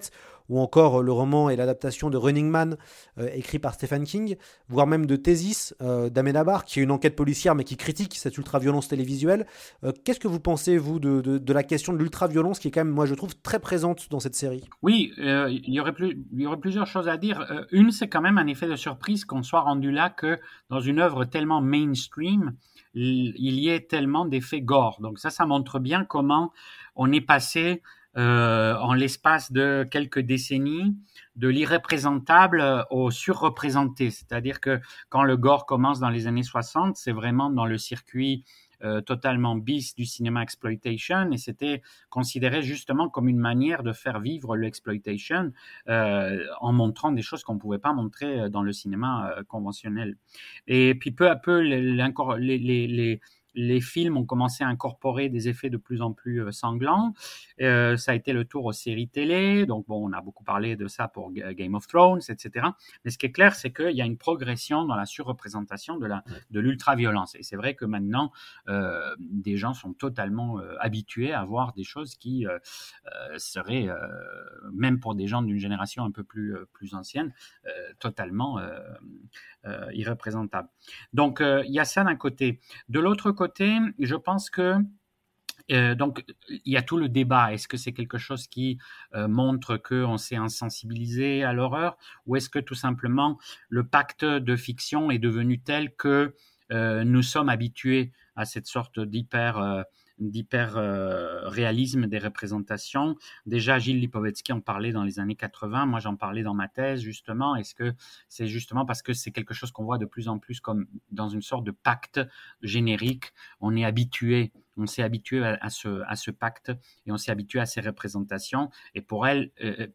ou encore euh, le roman et l'adaptation de Running Man, euh, écrit par Stephen King, voire même de Thésis euh, d'Amenabar, qui est une enquête policière mais qui critique cette ultra-violence télévisuelle. Euh, Qu'est-ce que vous pensez, vous, de, de, la question de l'ultra-violence qui est quand même, moi je trouve, très présente dans cette série? Oui, il, y il y aurait plusieurs choses à dire. Une, c'est quand même un effet de surprise qu'on soit rendu là que dans une œuvre tellement mainstream, il y ait tellement d'effets gore. Donc ça, ça montre bien comment on est passé euh, en l'espace de quelques décennies, de l'irreprésentable au surreprésenté. C'est-à-dire que quand le gore commence dans les années 60, c'est vraiment dans le circuit totalement bis du cinéma exploitation et c'était considéré justement comme une manière de faire vivre l'exploitation euh, en montrant des choses qu'on ne pouvait pas montrer dans le cinéma euh, conventionnel. Et puis peu à peu, les, les, les les films ont commencé à incorporer des effets de plus en plus euh, sanglants. Euh, ça a été le tour aux séries télé. Donc, bon, on a beaucoup parlé de ça pour Game of Thrones, etc. Mais ce qui est clair, c'est qu'il y a une progression dans la surreprésentation de la de l'ultra-violence. Et c'est vrai que maintenant, euh, des gens sont totalement habitués à voir des choses qui seraient, même pour des gens d'une génération un peu plus, plus ancienne, totalement irreprésentables. Donc, il y a ça d'un côté. De l'autre côté, je pense que euh, donc, il y a tout le débat. Est-ce que c'est quelque chose qui euh, montre qu'on s'est insensibilisé à l'horreur ou est-ce que tout simplement le pacte de fiction est devenu tel que euh, nous sommes habitués à cette sorte d'hyper d'hyper réalisme des représentations. Déjà, Gilles Lipovetsky en parlait dans les années 80. Moi, j'en parlais dans ma thèse, justement. Est-ce que c'est justement parce que c'est quelque chose qu'on voit de plus en plus comme dans une sorte de pacte générique? On est habitué on s'est habitué à, ce, pacte et on s'est habitué à ces représentations. Et pour elles, euh,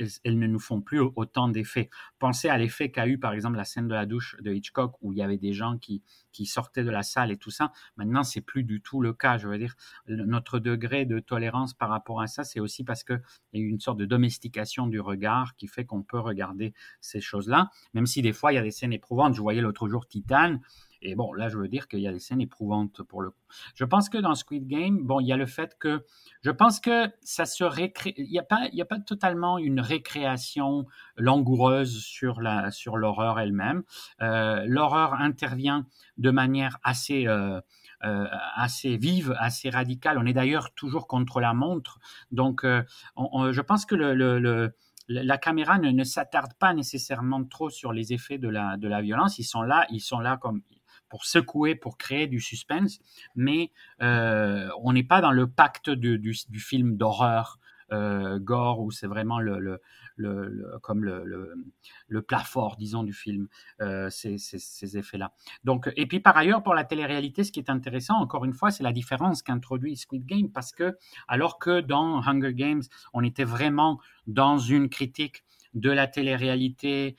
euh, elles ne nous font plus autant d'effets. Pensez à l'effet qu'a eu, par exemple, la scène de la douche de Hitchcock, où il y avait des gens qui, sortaient de la salle et tout ça. Maintenant, c'est plus du tout le cas. Je veux dire, notre degré de tolérance par rapport à ça, c'est aussi parce qu'il y a eu une sorte de domestication du regard qui fait qu'on peut regarder ces choses-là, même si des fois, il y a des scènes éprouvantes. Je voyais l'autre jour Titan. Et bon, là, je veux dire qu'il y a des scènes éprouvantes pour le coup. Je pense que dans Squid Game, bon, il y a le fait que je pense que ça se récrée. Il n'y a pas, a pas totalement une récréation langoureuse sur la, sur l'horreur elle-même. Euh, l'horreur intervient de manière assez euh, euh, assez vive, assez radicale. On est d'ailleurs toujours contre la montre. Donc, je pense que la caméra ne, ne s'attarde pas nécessairement trop sur les effets de la, de la violence. Ils sont là, ils sont là comme pour secouer, pour créer du suspense, mais euh, on n'est pas dans le pacte du, film d'horreur euh, gore où c'est vraiment le, le, le, comme le, plat fort, disons, du film, euh, ces, effets-là. Donc, et puis par ailleurs, pour la télé-réalité, ce qui est intéressant, encore une fois, c'est la différence qu'introduit Squid Game, parce que alors que dans Hunger Games, on était vraiment dans une critique de la télé-réalité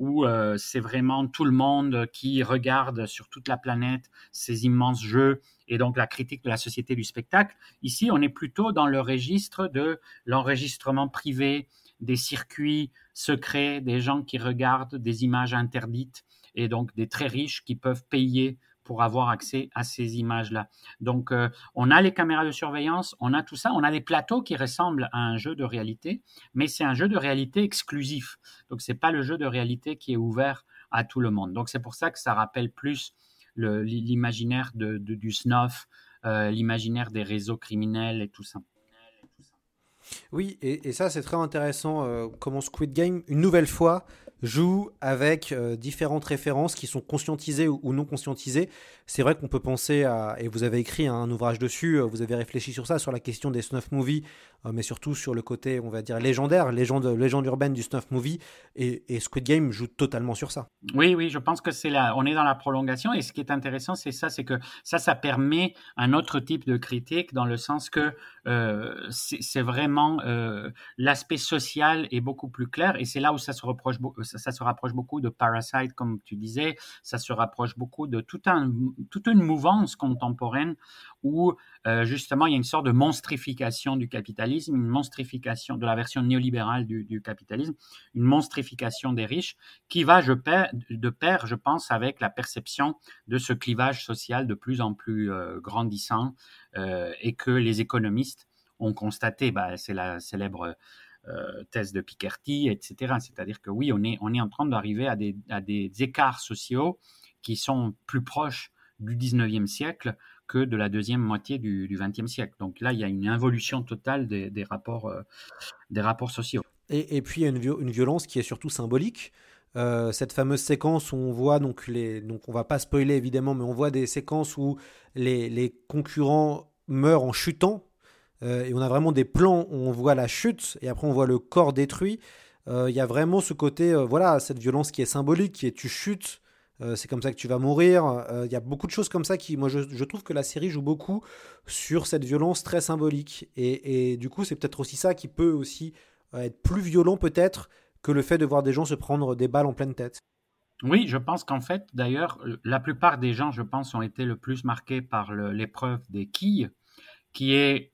où euh, c'est vraiment tout le monde qui regarde sur toute la planète ces immenses jeux et donc la critique de la société du spectacle. Ici, on est plutôt dans le registre de l'enregistrement privé, des circuits secrets, des gens qui regardent des images interdites et donc des très riches qui peuvent payer pour avoir accès à ces images-là. Donc, euh, on a les caméras de surveillance, on a tout ça, on a des plateaux qui ressemblent à un jeu de réalité, mais c'est un jeu de réalité exclusif. Donc, c'est pas le jeu de réalité qui est ouvert à tout le monde. Donc, c'est pour ça que ça rappelle plus l'imaginaire de, du snuff, euh, l'imaginaire des réseaux criminels et tout ça. Oui, et, ça c'est très intéressant euh, comment Squid Game, une nouvelle fois, joue avec euh, différentes références qui sont conscientisées ou, non conscientisées. C'est vrai qu'on peut penser à, et vous avez écrit un ouvrage dessus, euh, vous avez réfléchi sur ça, sur la question des snuff movies, mais surtout sur le côté, on va dire, légendaire, légende, légende urbaine du snuff movie, et, Squid Game joue totalement sur ça. Oui, oui, je pense que c'est là, on est dans la prolongation, et ce qui est intéressant, c'est ça, c'est que ça, ça permet un autre type de critique, dans le sens que c'est vraiment l'aspect social est beaucoup plus clair, et c'est là où ça se reproche ça, se rapproche beaucoup de Parasite, comme tu disais, ça se rapproche beaucoup de tout un, toute une mouvance contemporaine où euh, justement il y a une sorte de monstrification du capitalisme, une monstrification de la version néolibérale du, capitalisme, une monstrification des riches qui va je de pair, je pense, avec la perception de ce clivage social de plus en plus euh, grandissant euh, et que les économistes ont constaté, bah, c'est la célèbre thèse de Piketty, etc. C'est-à-dire que oui, on est, on est en train d'arriver à des, à des écarts sociaux qui sont plus proches du 19e siècle que de la deuxième moitié du, 20e siècle. Donc là, il y a une involution totale des, rapports, euh, des rapports sociaux. Et, puis, il y a une, violence qui est surtout symbolique. Euh, cette fameuse séquence où on voit, donc, les, donc on va pas spoiler évidemment, mais on voit des séquences où les, concurrents meurent en chutant euh, et on a vraiment des plans où on voit la chute et après on voit le corps détruit. Il y a vraiment ce côté, voilà, cette violence qui est symbolique, qui est tu chutes, c'est comme ça que tu vas mourir. Il y a beaucoup de choses comme ça qui, moi, je, trouve que la série joue beaucoup sur cette violence très symbolique. Et, du coup, c'est peut-être aussi ça qui peut aussi être plus violent peut-être que le fait de voir des gens se prendre des balles en pleine tête. Oui, je pense qu'en fait, d'ailleurs, la plupart des gens, je pense, ont été le plus marqués par l'épreuve des quilles, qui est,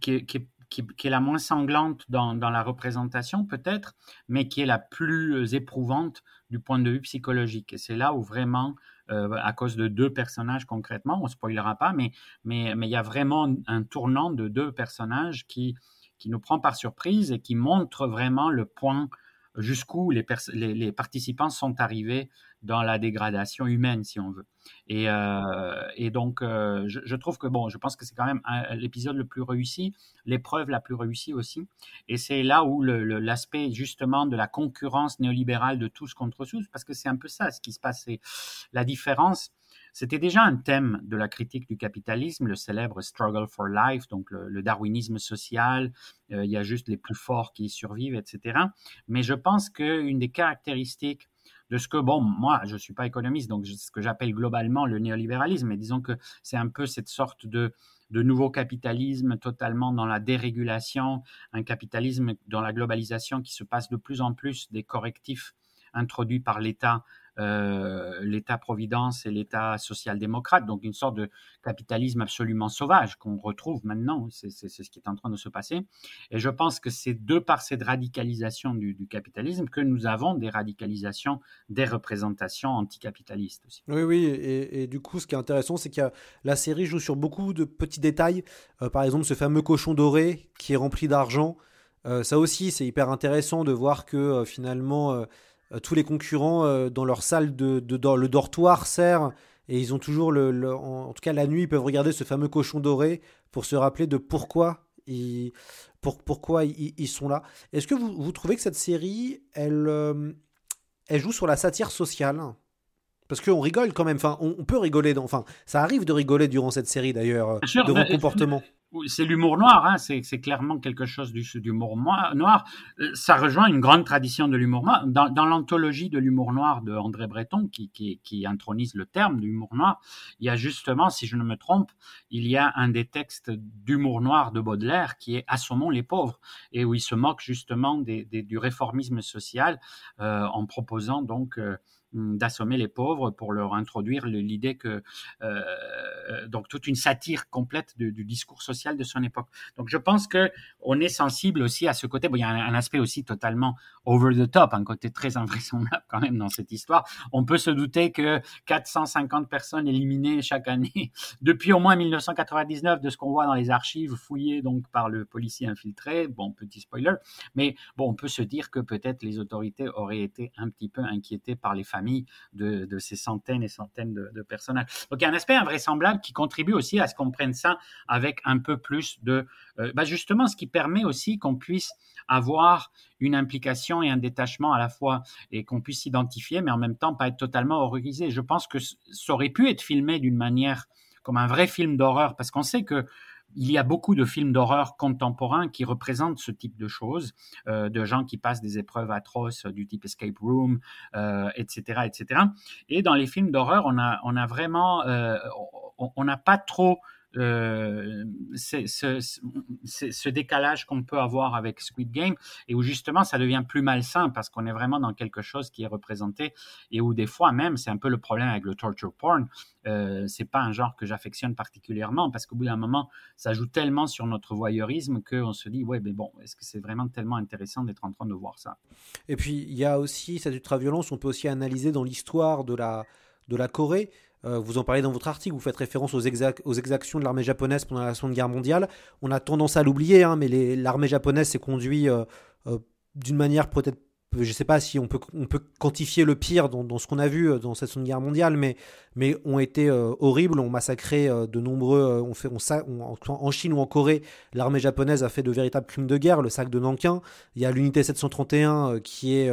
qui est, la moins sanglante dans la représentation, peut-être, mais qui est la plus éprouvante du point de vue psychologique. C'est là où vraiment, euh, à cause de deux personnages concrètement, on ne spoilera pas, mais, il y a vraiment un tournant de deux personnages qui, qui nous prend par surprise et qui montre vraiment le point jusqu'où les, les, participants sont arrivés dans la dégradation humaine, si on veut. Et, euh, et donc, euh, je, trouve que, bon, je pense que c'est quand même l'épisode le plus réussi, l'épreuve la plus réussie aussi. Et c'est là où l'aspect, justement, de la concurrence néolibérale de tous contre tous, parce que c'est un peu ça ce qui se passe. C'est la différence c'était déjà un thème de la critique du capitalisme, le célèbre struggle for life, donc le, darwinisme social, euh, il y a juste les plus forts qui survivent, etc. Mais je pense qu'une des caractéristiques de ce que, bon, moi, je ne suis pas économiste, donc ce que j'appelle globalement le néolibéralisme, mais disons que c'est un peu cette sorte de, de nouveau capitalisme totalement dans la dérégulation, un capitalisme dans la globalisation qui se passe de plus en plus des correctifs introduits par l'État euh, l'État-providence et l'État social-démocrate, donc une sorte de capitalisme absolument sauvage qu'on retrouve maintenant, c'est ce qui est en train de se passer. Et je pense que c'est de par cette radicalisation du, capitalisme que nous avons des radicalisations des représentations anticapitalistes aussi. Oui, oui, et, du coup, ce qui est intéressant, c'est que la série joue sur beaucoup de petits détails. Euh, par exemple, ce fameux cochon doré qui est rempli d'argent. Euh, ça aussi, c'est hyper intéressant de voir que finalement tous les concurrents euh, dans leur salle de, de, le dortoir sert et ils ont toujours le, en, tout cas la nuit ils peuvent regarder ce fameux cochon doré pour se rappeler de pourquoi ils pour, pourquoi ils, sont là. Est-ce que vous, vous, trouvez que cette série elle euh, elle joue sur la satire sociale? Parce qu'on rigole quand même, enfin, on, peut rigoler, dans, enfin, ça arrive de rigoler durant cette série d'ailleurs, de vos comportements c'est l'humour noir, hein, c'est clairement quelque chose d'humour noir. Euh, ça rejoint une grande tradition de l'humour noir. Dans, l'anthologie de l'humour noir de André Breton, qui, qui, intronise le terme d'humour noir, il y a justement, si je ne me trompe, il y a un des textes d'humour noir de Baudelaire qui est Assommons les pauvres, et où il se moque justement du réformisme social euh, en proposant donc... Euh, d'assommer les pauvres pour leur introduire l'idée que euh, donc toute une satire complète du, discours social de son époque. Donc je pense que on est sensible aussi à ce côté. Bon, il y a un, aspect aussi totalement over the top, un côté très invraisemblable quand même dans cette histoire. On peut se douter que 450 personnes éliminées chaque année depuis au moins 1999 de ce qu'on voit dans les archives fouillées donc par le policier infiltré. Bon, petit spoiler, mais bon, on peut se dire que peut-être les autorités auraient été un petit peu inquiétées par les familles de, ces centaines et centaines de, personnages. Donc il y a un aspect invraisemblable qui contribue aussi à ce qu'on prenne ça avec un peu plus de... Euh, bah, justement, ce qui permet aussi qu'on puisse avoir une implication et un détachement à la fois et qu'on puisse s'identifier, mais en même temps pas être totalement horrorisé. Je pense que ça aurait pu être filmé d'une manière comme un vrai film d'horreur, parce qu'on sait que il y a beaucoup de films d'horreur contemporains qui représentent ce type de choses, euh, de gens qui passent des épreuves atroces du type escape room, etc., euh, etc. Et dans les films d'horreur, on a, on a vraiment, euh, on n'a pas trop euh, ce, ce, décalage qu'on peut avoir avec Squid Game et où justement ça devient plus malsain parce qu'on est vraiment dans quelque chose qui est représenté et où des fois même c'est un peu le problème avec le torture porn euh, c'est pas un genre que j'affectionne particulièrement parce qu'au bout d'un moment ça joue tellement sur notre voyeurisme qu'on se dit ouais mais bon est-ce que c'est vraiment tellement intéressant d'être en train de voir ça? Et puis il y a aussi cette ultra-violence on peut aussi analyser dans l'histoire de la de la Corée euh, vous en parlez dans votre article, vous faites référence aux, aux exactions de l'armée japonaise pendant la Seconde Guerre mondiale. On a tendance à l'oublier, hein, mais l'armée japonaise s'est conduite euh, euh, d'une manière peut-être je ne sais pas si on peut, quantifier le pire dans, ce qu'on a vu dans cette Seconde Guerre mondiale, mais, ont été horribles, ont massacré de nombreux. En Chine ou en Corée, l'armée japonaise a fait de véritables crimes de guerre, le sac de Nankin. Il y a l'unité 731 qui est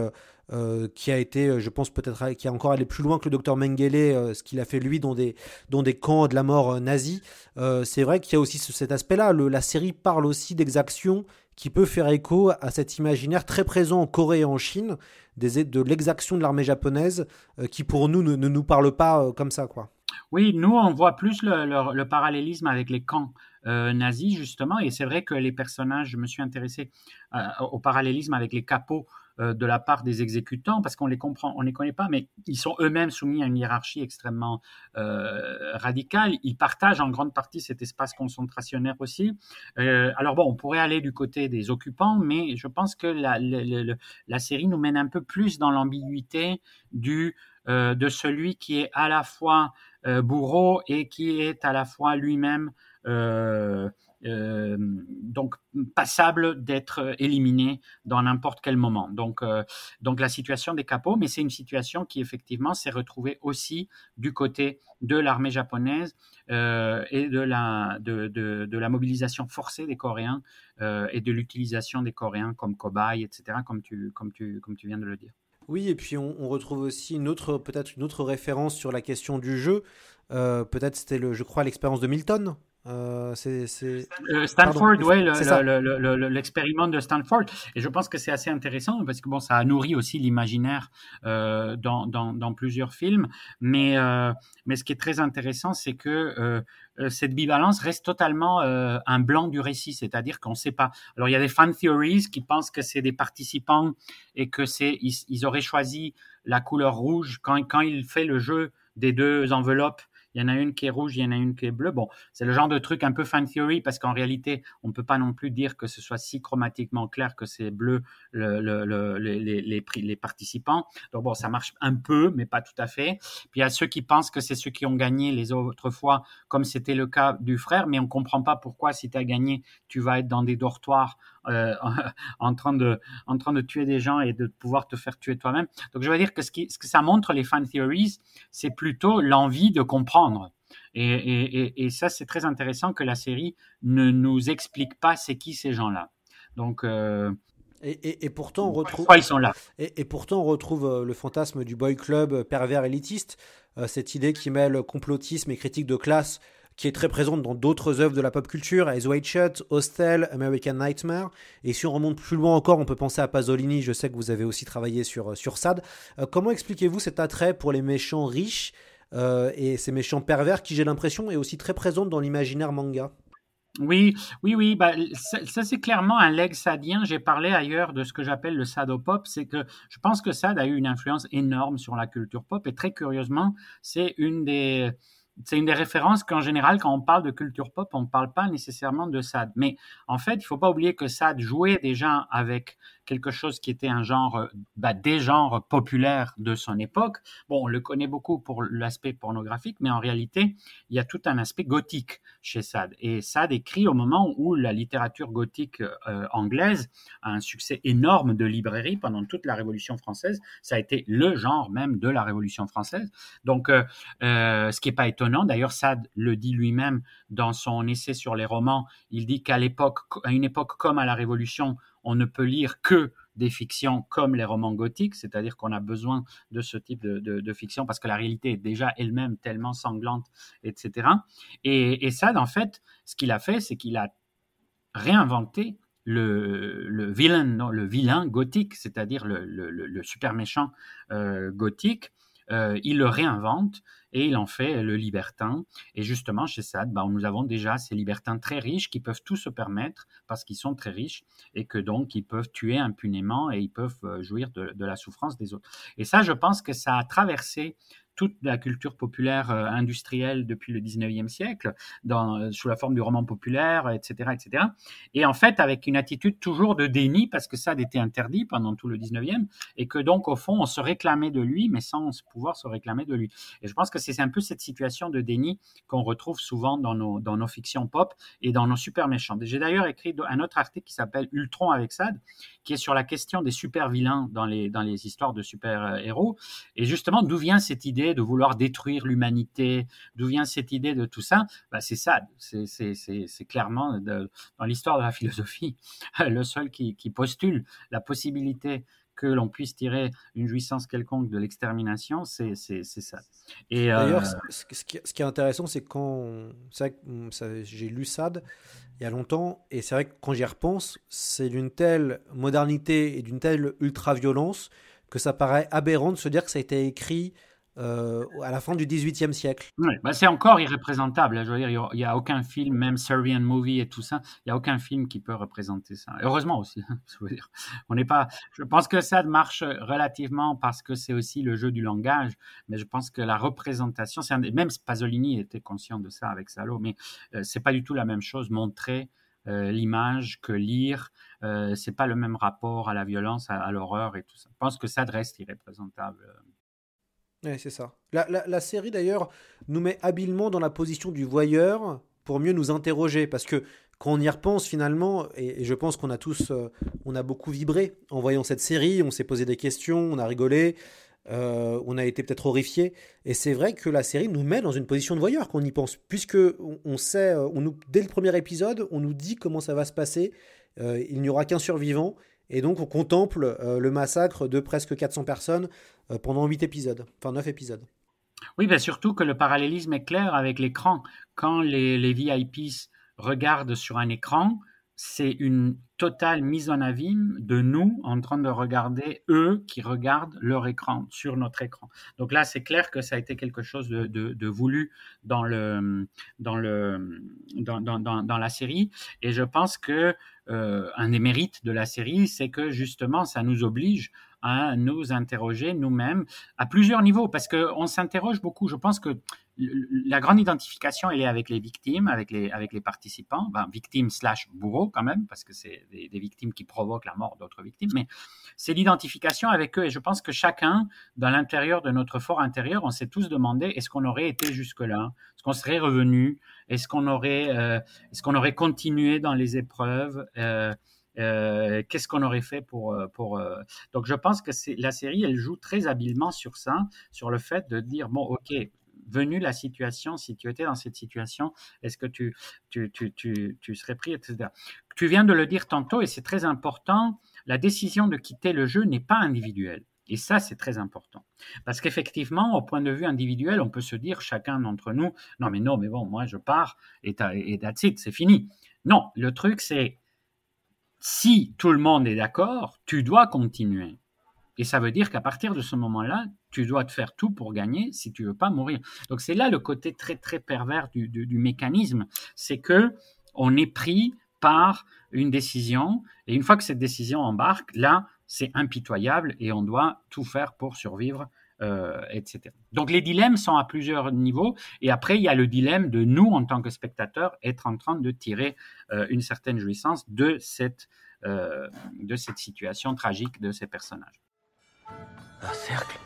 qui a été, je pense peut-être, qui a encore allé plus loin que le docteur Mengele, ce qu'il a fait lui dans des, dans des camps de la mort nazis. c'est vrai qu'il y a aussi cet aspect-là. La série parle aussi d'exactions qui peut faire écho à cet imaginaire très présent en Corée et en Chine, de l'exaction de l'armée japonaise, qui pour nous ne, nous parle pas comme ça, quoi. Oui, nous, on voit plus le, parallélisme avec les camps euh, nazis, justement, et c'est vrai que les personnages, je me suis intéressé euh, au parallélisme avec les capots euh, de la part des exécutants, parce qu'on les comprend, on les connaît pas, mais ils sont eux-mêmes soumis à une hiérarchie extrêmement radicale. Ils partagent en grande partie cet espace concentrationnaire aussi. alors bon, on pourrait aller du côté des occupants, mais je pense que la, la série nous mène un peu plus dans l'ambiguïté du de celui qui est à la fois euh, bourreau et qui est à la fois lui-même euh, euh, donc passable d'être éliminé dans n'importe quel moment. Donc, donc la situation des capots, mais c'est une situation qui effectivement s'est retrouvée aussi du côté de l'armée japonaise et de la, de, de, la mobilisation forcée des Coréens et de l'utilisation des Coréens comme cobayes, etc., comme tu, comme, tu, comme tu viens de le dire. Oui, et puis on, retrouve aussi une autre, peut-être une autre référence sur la question du jeu. Euh, peut-être c'était, le, je crois, l'expérience de Milton. Euh, c'est, euh, Stanford, oui, l'expériment de Stanford. Et je pense que c'est assez intéressant parce que bon, ça a nourri aussi l'imaginaire dans, dans, dans, plusieurs films. Mais, mais ce qui est très intéressant, c'est que cette bivalence reste totalement un blanc du récit, c'est-à-dire qu'on ne sait pas. Alors il y a des fan theories qui pensent que c'est des participants et que c'est ils, auraient choisi la couleur rouge quand quand il fait le jeu des deux enveloppes il y en a une qui est rouge, il y en a une qui est bleue. Bon, c'est le genre de truc un peu fan theory parce qu'en réalité, on ne peut pas non plus dire que ce soit si chromatiquement clair que c'est bleu le, le, les, les, participants. Donc bon, ça marche un peu, mais pas tout à fait. Puis il y a ceux qui pensent que c'est ceux qui ont gagné les autres fois, comme c'était le cas du frère, mais on comprend pas pourquoi si tu as gagné, tu vas être dans des dortoirs euh, en, train de, en train de tuer des gens et de pouvoir te faire tuer toi-même. Donc je veux dire que ce, qui, ce que ça montre, les fan theories, c'est plutôt l'envie de comprendre. Et, et, et, ça, c'est très intéressant que la série ne nous explique pas c'est qui ces gens-là. Donc, euh, et, et, pourtant, on retrouve. Ils sont là et, pourtant, on retrouve euh, le fantasme du boy club pervers élitiste, cette idée qui mêle complotisme et critique de classe qui est très présente dans d'autres œuvres de la pop culture, Eyes Wide Shut, Hostel, American Nightmare. Et si on remonte plus loin encore, on peut penser à Pasolini, je sais que vous avez aussi travaillé sur, euh, sur Sade. Euh, comment expliquez-vous cet attrait pour les méchants riches euh, et ces méchants pervers qui, j'ai l'impression, est aussi très présente dans l'imaginaire manga? Oui, oui, oui. Bah, ça, c'est clairement un leg sadien. J'ai parlé ailleurs de ce que j'appelle le sadopop. C'est que je pense que Sade a eu une influence énorme sur la culture pop. Et très curieusement, c'est une des, c'est une des références qu'en général, quand on parle de culture pop, on ne parle pas nécessairement de Sade. Mais en fait, il ne faut pas oublier que Sade jouait déjà avec quelque chose qui était un genre, euh, bah, des genres populaires de son époque. Bon, on le connaît beaucoup pour l'aspect pornographique, mais en réalité, il y a tout un aspect gothique chez Sade. Et Sade écrit au moment où la littérature gothique euh, anglaise a un succès énorme de librairie pendant toute la Révolution française. Ça a été le genre même de la Révolution française. Donc, euh, ce qui n'est pas étonnant, d'ailleurs, Sade le dit lui-même dans son essai sur les romans, il dit qu'à l'époque, à une époque comme à la Révolution, on ne peut lire que des fictions comme les romans gothiques, c'est-à-dire qu'on a besoin de ce type de, fiction parce que la réalité est déjà elle-même tellement sanglante, etc. Et, ça, en fait, ce qu'il a fait, c'est qu'il a réinventé le, vilain, le vilain gothique, c'est-à-dire le, super méchant euh, gothique, euh, il le réinvente et il en fait le libertin. Et justement, chez Sade, bah, nous avons déjà ces libertins très riches qui peuvent tout se permettre parce qu'ils sont très riches et que donc ils peuvent tuer impunément et ils peuvent euh, jouir de, de la souffrance des autres. Et ça, je pense que ça a traversé toute la culture populaire euh, industrielle depuis le 19e siècle, euh, sous la forme du roman populaire, etc., etc. Et en fait, avec une attitude toujours de déni, parce que ça a été interdit pendant tout le 19e, et que donc, au fond, on se réclamait de lui, mais sans pouvoir se réclamer de lui. Et je pense que c'est un peu cette situation de déni qu'on retrouve souvent dans nos, dans nos fictions pop et dans nos super méchants. J'ai d'ailleurs écrit un autre article qui s'appelle Ultron avec Sade, qui est sur la question des super vilains dans les, dans les histoires de super-héros. Et justement, d'où vient cette idée de vouloir détruire l'humanité, d'où vient cette idée de tout ça? Bah, C'est ça, c'est clairement dans l'histoire de la philosophie le seul qui, postule la possibilité que l'on puisse tirer une jouissance quelconque de l'extermination, c'est ça. Et D'ailleurs, ce, qui, est intéressant, c'est quand. J'ai lu SAD il y a longtemps, et c'est vrai que quand j'y repense, c'est d'une telle modernité et d'une telle ultra-violence que ça paraît aberrant de se dire que ça a été écrit euh, à la fin du XVIIIe siècle. bah c'est encore irreprésentable. Hein. Je veux dire, il n'y a, aucun film, même Serbian Movie et tout ça, il n'y a aucun film qui peut représenter ça. Heureusement aussi, hein, je. On pas. Je pense que ça marche relativement parce que c'est aussi le jeu du langage, mais je pense que la représentation, même Pasolini était conscient de ça avec Salo, mais euh, c'est pas du tout la même chose montrer euh, l'image que lire. Euh, c'est pas le même rapport à la violence, à, à l'horreur et tout ça. Je pense que ça reste irreprésentable. Ouais, c'est ça. La, la, série, d'ailleurs, nous met habilement dans la position du voyeur pour mieux nous interroger. Parce que quand on y repense, finalement, et, je pense qu'on a tous, euh, on a beaucoup vibré en voyant cette série, on s'est posé des questions, on a rigolé, euh, on a été peut-être horrifié. Et c'est vrai que la série nous met dans une position de voyeur quand on y pense. Puisque on, sait, euh, on nous, dès le premier épisode, on nous dit comment ça va se passer. il n'y aura qu'un survivant et donc on contemple euh, le massacre de presque 400 personnes euh, pendant 8 épisodes, enfin 9 épisodes. Oui, ben surtout que le parallélisme est clair avec l'écran. Quand les, les VIPs regardent sur un écran, c'est une totale mise en abîme de nous en train de regarder eux qui regardent leur écran sur notre écran. Donc là, c'est clair que ça a été quelque chose de, de, voulu dans, le, dans, le, dans, dans, dans, la série. Et je pense que un des mérites de la série, c'est que justement, ça nous oblige à nous interroger nous-mêmes à plusieurs niveaux, parce qu'on s'interroge beaucoup. Je pense que la grande identification, elle est avec les victimes, avec les, avec les participants, victimes slash bourreaux quand même, parce que c'est des, victimes qui provoquent la mort d'autres victimes, mais c'est l'identification avec eux. Et je pense que chacun, dans l'intérieur de notre fort intérieur, on s'est tous demandé est-ce qu'on aurait été jusque-là? Est-ce qu'on serait revenu? Est-ce qu'on aurait, euh, est-ce qu'on aurait continué dans les épreuves? Euh, euh, qu'est-ce qu'on aurait fait pour... Euh, pour euh, Donc je pense que la série, elle joue très habilement sur ça, sur le fait de dire, bon, ok, venu la situation, si tu étais dans cette situation, est-ce que tu, tu, tu, tu, tu serais pris, etc. Tu viens de le dire tantôt, et c'est très important, la décision de quitter le jeu n'est pas individuelle. Et ça, c'est très important. Parce qu'effectivement, au point de vue individuel, on peut se dire, chacun d'entre nous, non, mais non, mais bon, moi, je pars, et, et that's it, c'est fini. Non, le truc, c'est, si tout le monde est d'accord, tu dois continuer. Et ça veut dire qu'à partir de ce moment-là, tu dois te faire tout pour gagner si tu veux pas mourir. Donc c'est là le côté très très pervers du, mécanisme, c'est que on est pris par une décision et une fois que cette décision embarque, là c'est impitoyable et on doit tout faire pour survivre euh, etc. Donc les dilemmes sont à plusieurs niveaux. Et après, il y a le dilemme de nous, en tant que spectateurs, être en train de tirer euh, une certaine jouissance de cette, euh, de cette situation tragique de ces personnages. Un cercle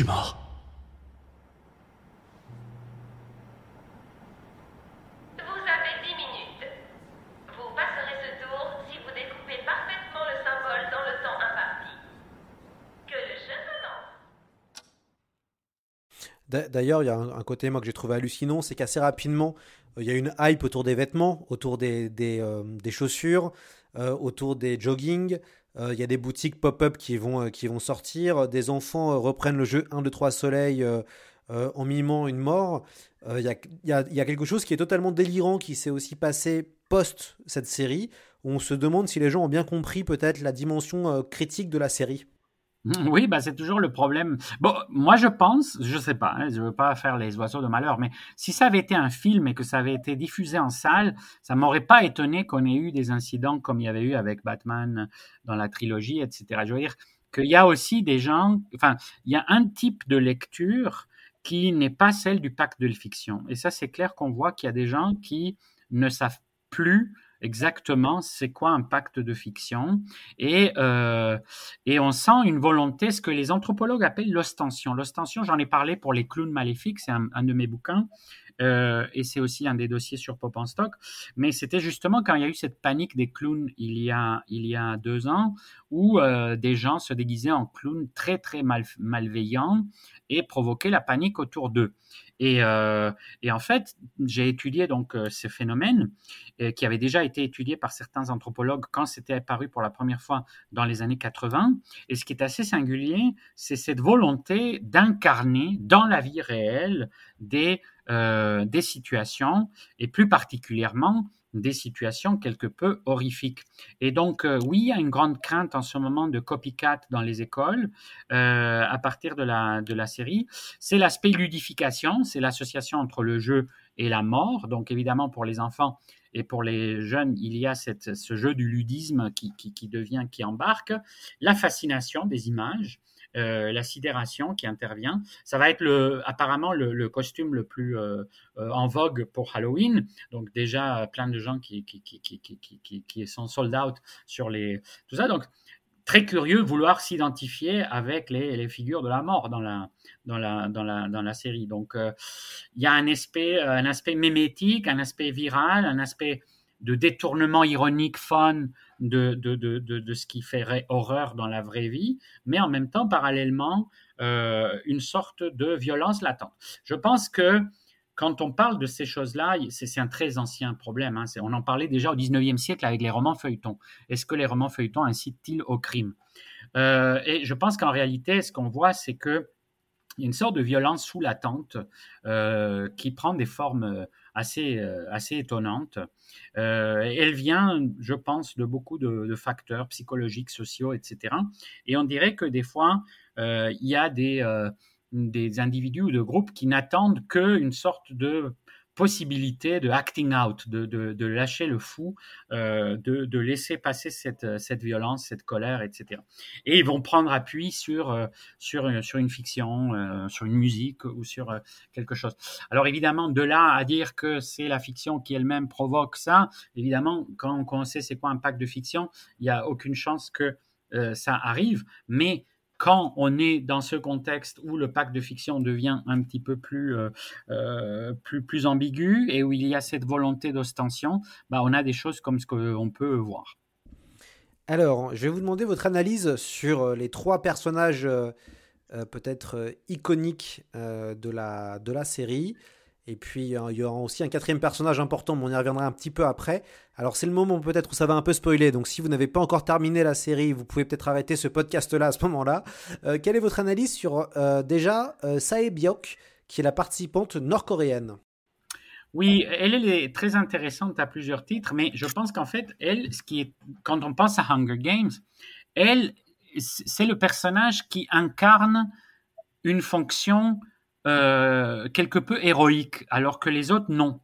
suis mort. Vous avez 10 minutes. Vous passerez ce tour si vous découpez parfaitement le symbole dans le temps imparti. Que le jeu lance. D'ailleurs, il y a un, côté moi que j'ai trouvé hallucinant, c'est qu'assez rapidement, euh, il y a une hype autour des vêtements, autour des, des, euh, des chaussures, euh, autour des jogging, il y a des boutiques pop-up qui vont, qui vont sortir. Des enfants reprennent le jeu 1, 2, 3 soleil en mimant une mort. Il y a, y, a, y, a, quelque chose qui est totalement délirant qui s'est aussi passé post cette série. Où on se demande si les gens ont bien compris peut-être la dimension critique de la série. Oui, bah c'est toujours le problème. Bon, moi je pense, je sais pas, hein, je veux pas faire les oiseaux de malheur, mais si ça avait été un film et que ça avait été diffusé en salle, ça m'aurait pas étonné qu'on ait eu des incidents comme il y avait eu avec Batman dans la trilogie, etc. Je veux dire qu'il y a aussi des gens, enfin, il y a un type de lecture qui n'est pas celle du pacte de fiction. Et ça, c'est clair qu'on voit qu'il y a des gens qui ne savent plus exactement c'est quoi un pacte de fiction et, euh, et on sent une volonté, ce que les anthropologues appellent l'ostension. L'ostension, j'en ai parlé pour les clowns maléfiques, c'est un, de mes bouquins. Euh, et c'est aussi un des dossiers sur Pop en Stock. Mais c'était justement quand il y a eu cette panique des clowns il y a, il y a deux ans, où euh, des gens se déguisaient en clowns très très mal, malveillants et provoquaient la panique autour d'eux. Et, euh, et, en fait, j'ai étudié donc euh, ce phénomène euh, qui avait déjà été étudié par certains anthropologues quand c'était apparu pour la première fois dans les années 80. Et ce qui est assez singulier, c'est cette volonté d'incarner dans la vie réelle des, euh, des situations et plus particulièrement des situations quelque peu horrifiques. Et donc, euh, oui, il y a une grande crainte en ce moment de copycat dans les écoles euh, à partir de la, de la série. C'est l'aspect ludification, c'est l'association entre le jeu et la mort. Donc, évidemment, pour les enfants et pour les jeunes, il y a cette, ce jeu du ludisme qui, qui, qui devient, qui embarque. La fascination des images. Euh, la sidération qui intervient. Ça va être le, apparemment le, costume le plus euh, euh, en vogue pour Halloween. Donc déjà plein de gens qui, qui, qui, qui, qui sont sold out sur les tout ça. Donc très curieux vouloir s'identifier avec les, les, figures de la mort dans la, dans la, dans la, dans la série. Donc, il y a un aspect, un aspect mémétique, un aspect viral, un aspect de détournement ironique, fun de, de, de, de, ce qui ferait horreur dans la vraie vie, mais en même temps, parallèlement, euh, une sorte de violence latente. Je pense que quand on parle de ces choses-là, c'est un très ancien problème. Hein. On en parlait déjà au 19e siècle avec les romans feuilletons. Est-ce que les romans feuilletons incitent-ils au crime? Euh, Et je pense qu'en réalité, ce qu'on voit, c'est que il y a une sorte de violence sous-latente euh, qui prend des formes assez, euh, assez étonnantes. Euh, elle vient, je pense, de beaucoup de, facteurs psychologiques, sociaux, etc. Et on dirait que des fois, euh, il y a des, des individus ou de groupes qui n'attendent qu'une sorte de possibilité de acting out, de, de, de lâcher le fou, euh, de, de, laisser passer cette, cette, violence, cette colère, etc. Et ils vont prendre appui sur, euh, sur, sur une fiction, euh, sur une musique ou sur euh, quelque chose. Alors évidemment, de là à dire que c'est la fiction qui elle-même provoque ça, évidemment, quand on sait c'est quoi un pacte de fiction, il n'y a aucune chance que euh, ça arrive, mais quand on est dans ce contexte où le pacte de fiction devient un petit peu plus, euh, euh, ambigu et où il y a cette volonté d'ostension, bah, on a des choses comme ce qu'on peut voir. Alors, je vais vous demander votre analyse sur les trois personnages euh, peut-être iconiques de la série. Et puis, il y aura aussi un quatrième personnage important, mais on y reviendra un petit peu après. Alors, c'est le moment peut-être où ça va un peu spoiler. Donc, si vous n'avez pas encore terminé la série, vous pouvez peut-être arrêter ce podcast-là à ce moment-là. Euh, quelle est votre analyse sur euh, déjà euh, Sae Byok, qui est la participante nord-coréenne? Oui, elle, est très intéressante à plusieurs titres, mais je pense qu'en fait, elle, ce qui quand on pense à Hunger Games, elle, c'est le personnage qui incarne une fonction euh, quelque peu héroïque, alors que les autres non.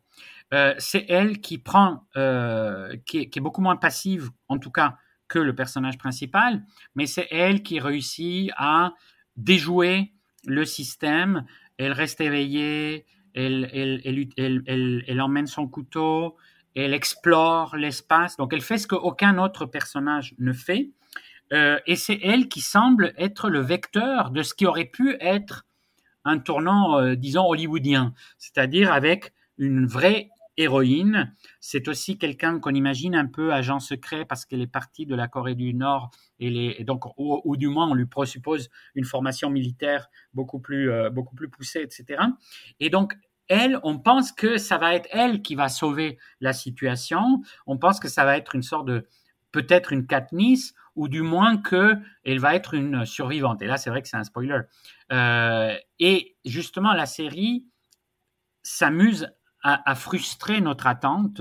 Euh, c'est elle qui prend, euh, qui, est, beaucoup moins passive, en tout cas, que le personnage principal, mais c'est elle qui réussit à déjouer le système. Elle reste éveillée, elle, elle, elle, elle, emmène son couteau, elle explore l'espace. Donc elle fait ce qu'aucun autre personnage ne fait. Et c'est elle qui semble être le vecteur de ce qui aurait pu être un tournant, euh, disons, hollywoodien, c'est-à-dire avec une vraie héroïne. C'est aussi quelqu'un qu'on imagine un peu agent secret parce qu'elle est partie de la Corée du Nord et, donc, ou, ou, du moins, on lui présuppose une formation militaire beaucoup plus, euh, beaucoup plus poussée, etc. Et donc, elle, on pense que ça va être elle qui va sauver la situation. On pense que ça va être une sorte de, peut-être une Katniss, ou du moins que elle va être une survivante. Et là, c'est vrai que c'est un spoiler. Euh, et justement, la série s'amuse à, à, frustrer notre attente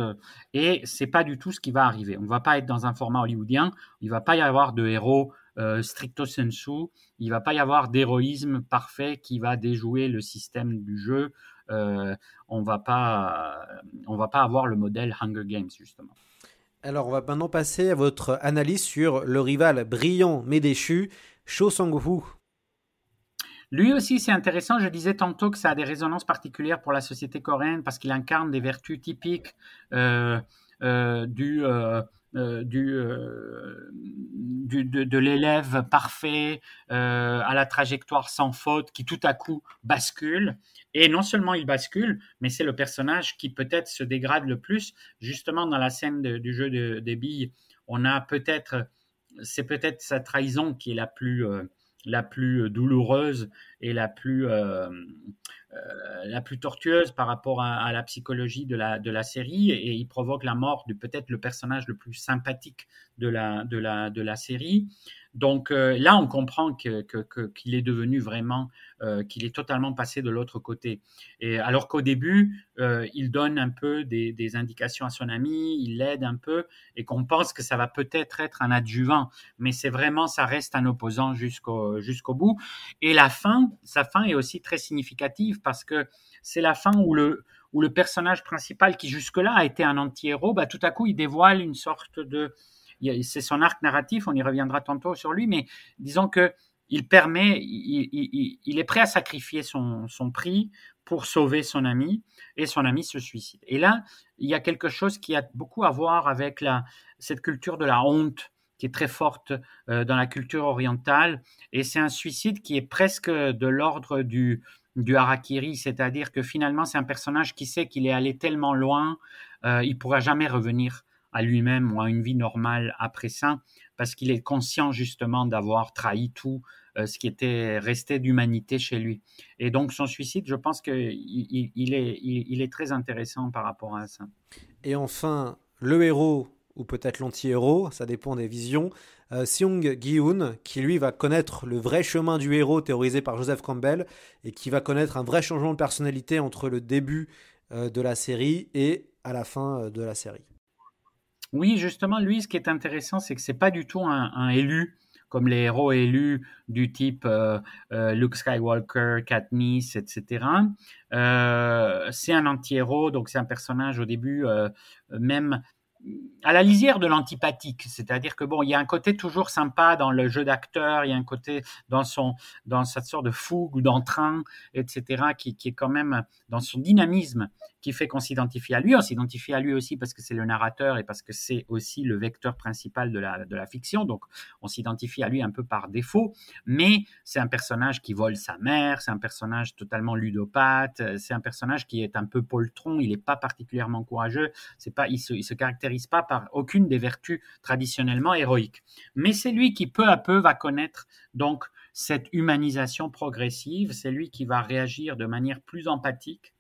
et c'est pas du tout ce qui va arriver. On ne va pas être dans un format hollywoodien. Il va pas y avoir de héros euh, stricto sensu. Il va pas y avoir d'héroïsme parfait qui va déjouer le système du jeu. Euh, on va pas, on va pas avoir le modèle Hunger Games justement. Alors, on va maintenant passer à votre analyse sur le rival brillant mais déchu, Cho Sang-woo. Lui aussi, c'est intéressant. Je disais tantôt que ça a des résonances particulières pour la société coréenne parce qu'il incarne des vertus typiques euh, du du, du, de, de l'élève parfait à la trajectoire sans faute qui tout à coup bascule. Et non seulement il bascule, mais c'est le personnage qui peut-être se dégrade le plus. Justement, dans la scène du jeu de, des billes, on a peut-être, c'est peut-être sa trahison qui est la plus, la plus douloureuse et la plus, euh, euh, la plus tortueuse par rapport à, la psychologie de la, série et il provoque la mort de peut-être le personnage le plus sympathique de la série. Donc euh, là, on comprend qu'il que, est devenu vraiment, euh, qu'il est totalement passé de l'autre côté. Et alors qu'au début, euh, il donne un peu des, des, indications à son ami, il l'aide un peu, et qu'on pense que ça va peut-être être un adjuvant, mais c'est vraiment, ça reste un opposant jusqu'au jusqu'au bout. Et la fin, sa fin est aussi très significative parce que c'est la fin où le où le personnage principal qui jusque-là a été un anti-héros, bah, tout à coup, il dévoile une sorte de c'est son arc narratif, on y reviendra tantôt sur lui, mais disons que il permet, il, est prêt à sacrifier son, prix pour sauver son ami, et son ami se suicide. Et là, il y a quelque chose qui a beaucoup à voir avec cette culture de la honte qui est très forte euh, dans la culture orientale, et c'est un suicide qui est presque de l'ordre du, du harakiri, c'est-à-dire que finalement c'est un personnage qui sait qu'il est allé tellement loin, euh, il pourra jamais revenir à lui-même ou à une vie normale après ça, parce qu'il est conscient justement d'avoir trahi tout euh, ce qui était resté d'humanité chez lui. Et donc son suicide, je pense qu'il il, est, très intéressant par rapport à ça. Et enfin, le héros ou peut-être l'anti-héros, ça dépend des visions, euh, Seung Gi-hoon, qui lui va connaître le vrai chemin du héros théorisé par Joseph Campbell, et qui va connaître un vrai changement de personnalité entre le début euh, de la série et à la fin de la série. Oui, justement, lui, ce qui est intéressant, c'est que c'est pas du tout un, élu comme les héros élus du type euh, euh, Luke Skywalker, Katniss, etc. Euh, c'est un anti-héros, donc c'est un personnage au début même à la lisière de l'antipathique, c'est-à-dire que bon, il y a un côté toujours sympa dans le jeu d'acteur, il y a un côté dans son dans cette sorte de fougue ou d'entrain, etc., qui, qui, est quand même dans son dynamisme, qui fait qu'on s'identifie à lui. On s'identifie à lui aussi parce que c'est le narrateur et parce que c'est aussi le vecteur principal de la de la fiction, donc on s'identifie à lui un peu par défaut. Mais c'est un personnage qui vole sa mère, c'est un personnage totalement ludopathe, c'est un personnage qui est un peu poltron, il n'est pas particulièrement courageux, c'est pas, il se, il se caractérise pas par aucune des vertus traditionnellement héroïques. Mais c'est lui qui peu à peu va connaître donc cette humanisation progressive, c'est lui qui va réagir de manière plus empathique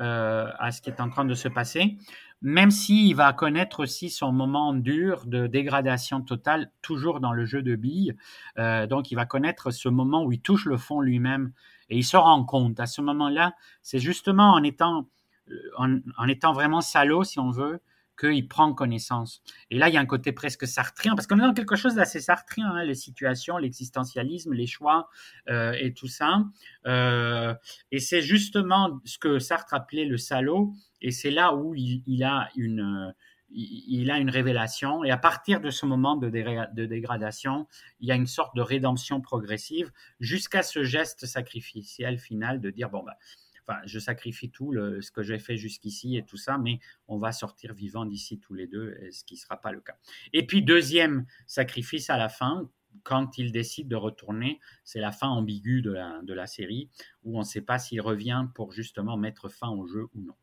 euh, à ce qui est en train de se passer, même s'il va connaître aussi son moment dur de dégradation totale, toujours dans le jeu de billes. Euh, donc il va connaître ce moment où il touche le fond lui-même et il se rend compte. À ce moment-là, c'est justement en étant, euh, en étant vraiment salaud, si on veut, qu'il prend connaissance. Et là, il y a un côté presque sartrien, parce qu'on est dans quelque chose d'assez sartrien, hein, les situations, l'existentialisme, les choix euh, et tout ça. Euh, et c'est justement ce que Sartre appelait le salaud, et c'est là où il, a une... il a une révélation et à partir de ce moment de, de, dégradation, il y a une sorte de rédemption progressive jusqu'à ce geste sacrificiel final de dire bon je sacrifie tout ce que j'ai fait jusqu'ici et tout ça, mais on va sortir vivant d'ici tous les deux, ce qui ne sera pas le cas. Et puis, deuxième sacrifice à la fin, quand il décide de retourner, c'est la fin ambiguë de la, série, où on ne sait pas s'il revient pour justement mettre fin au jeu ou non.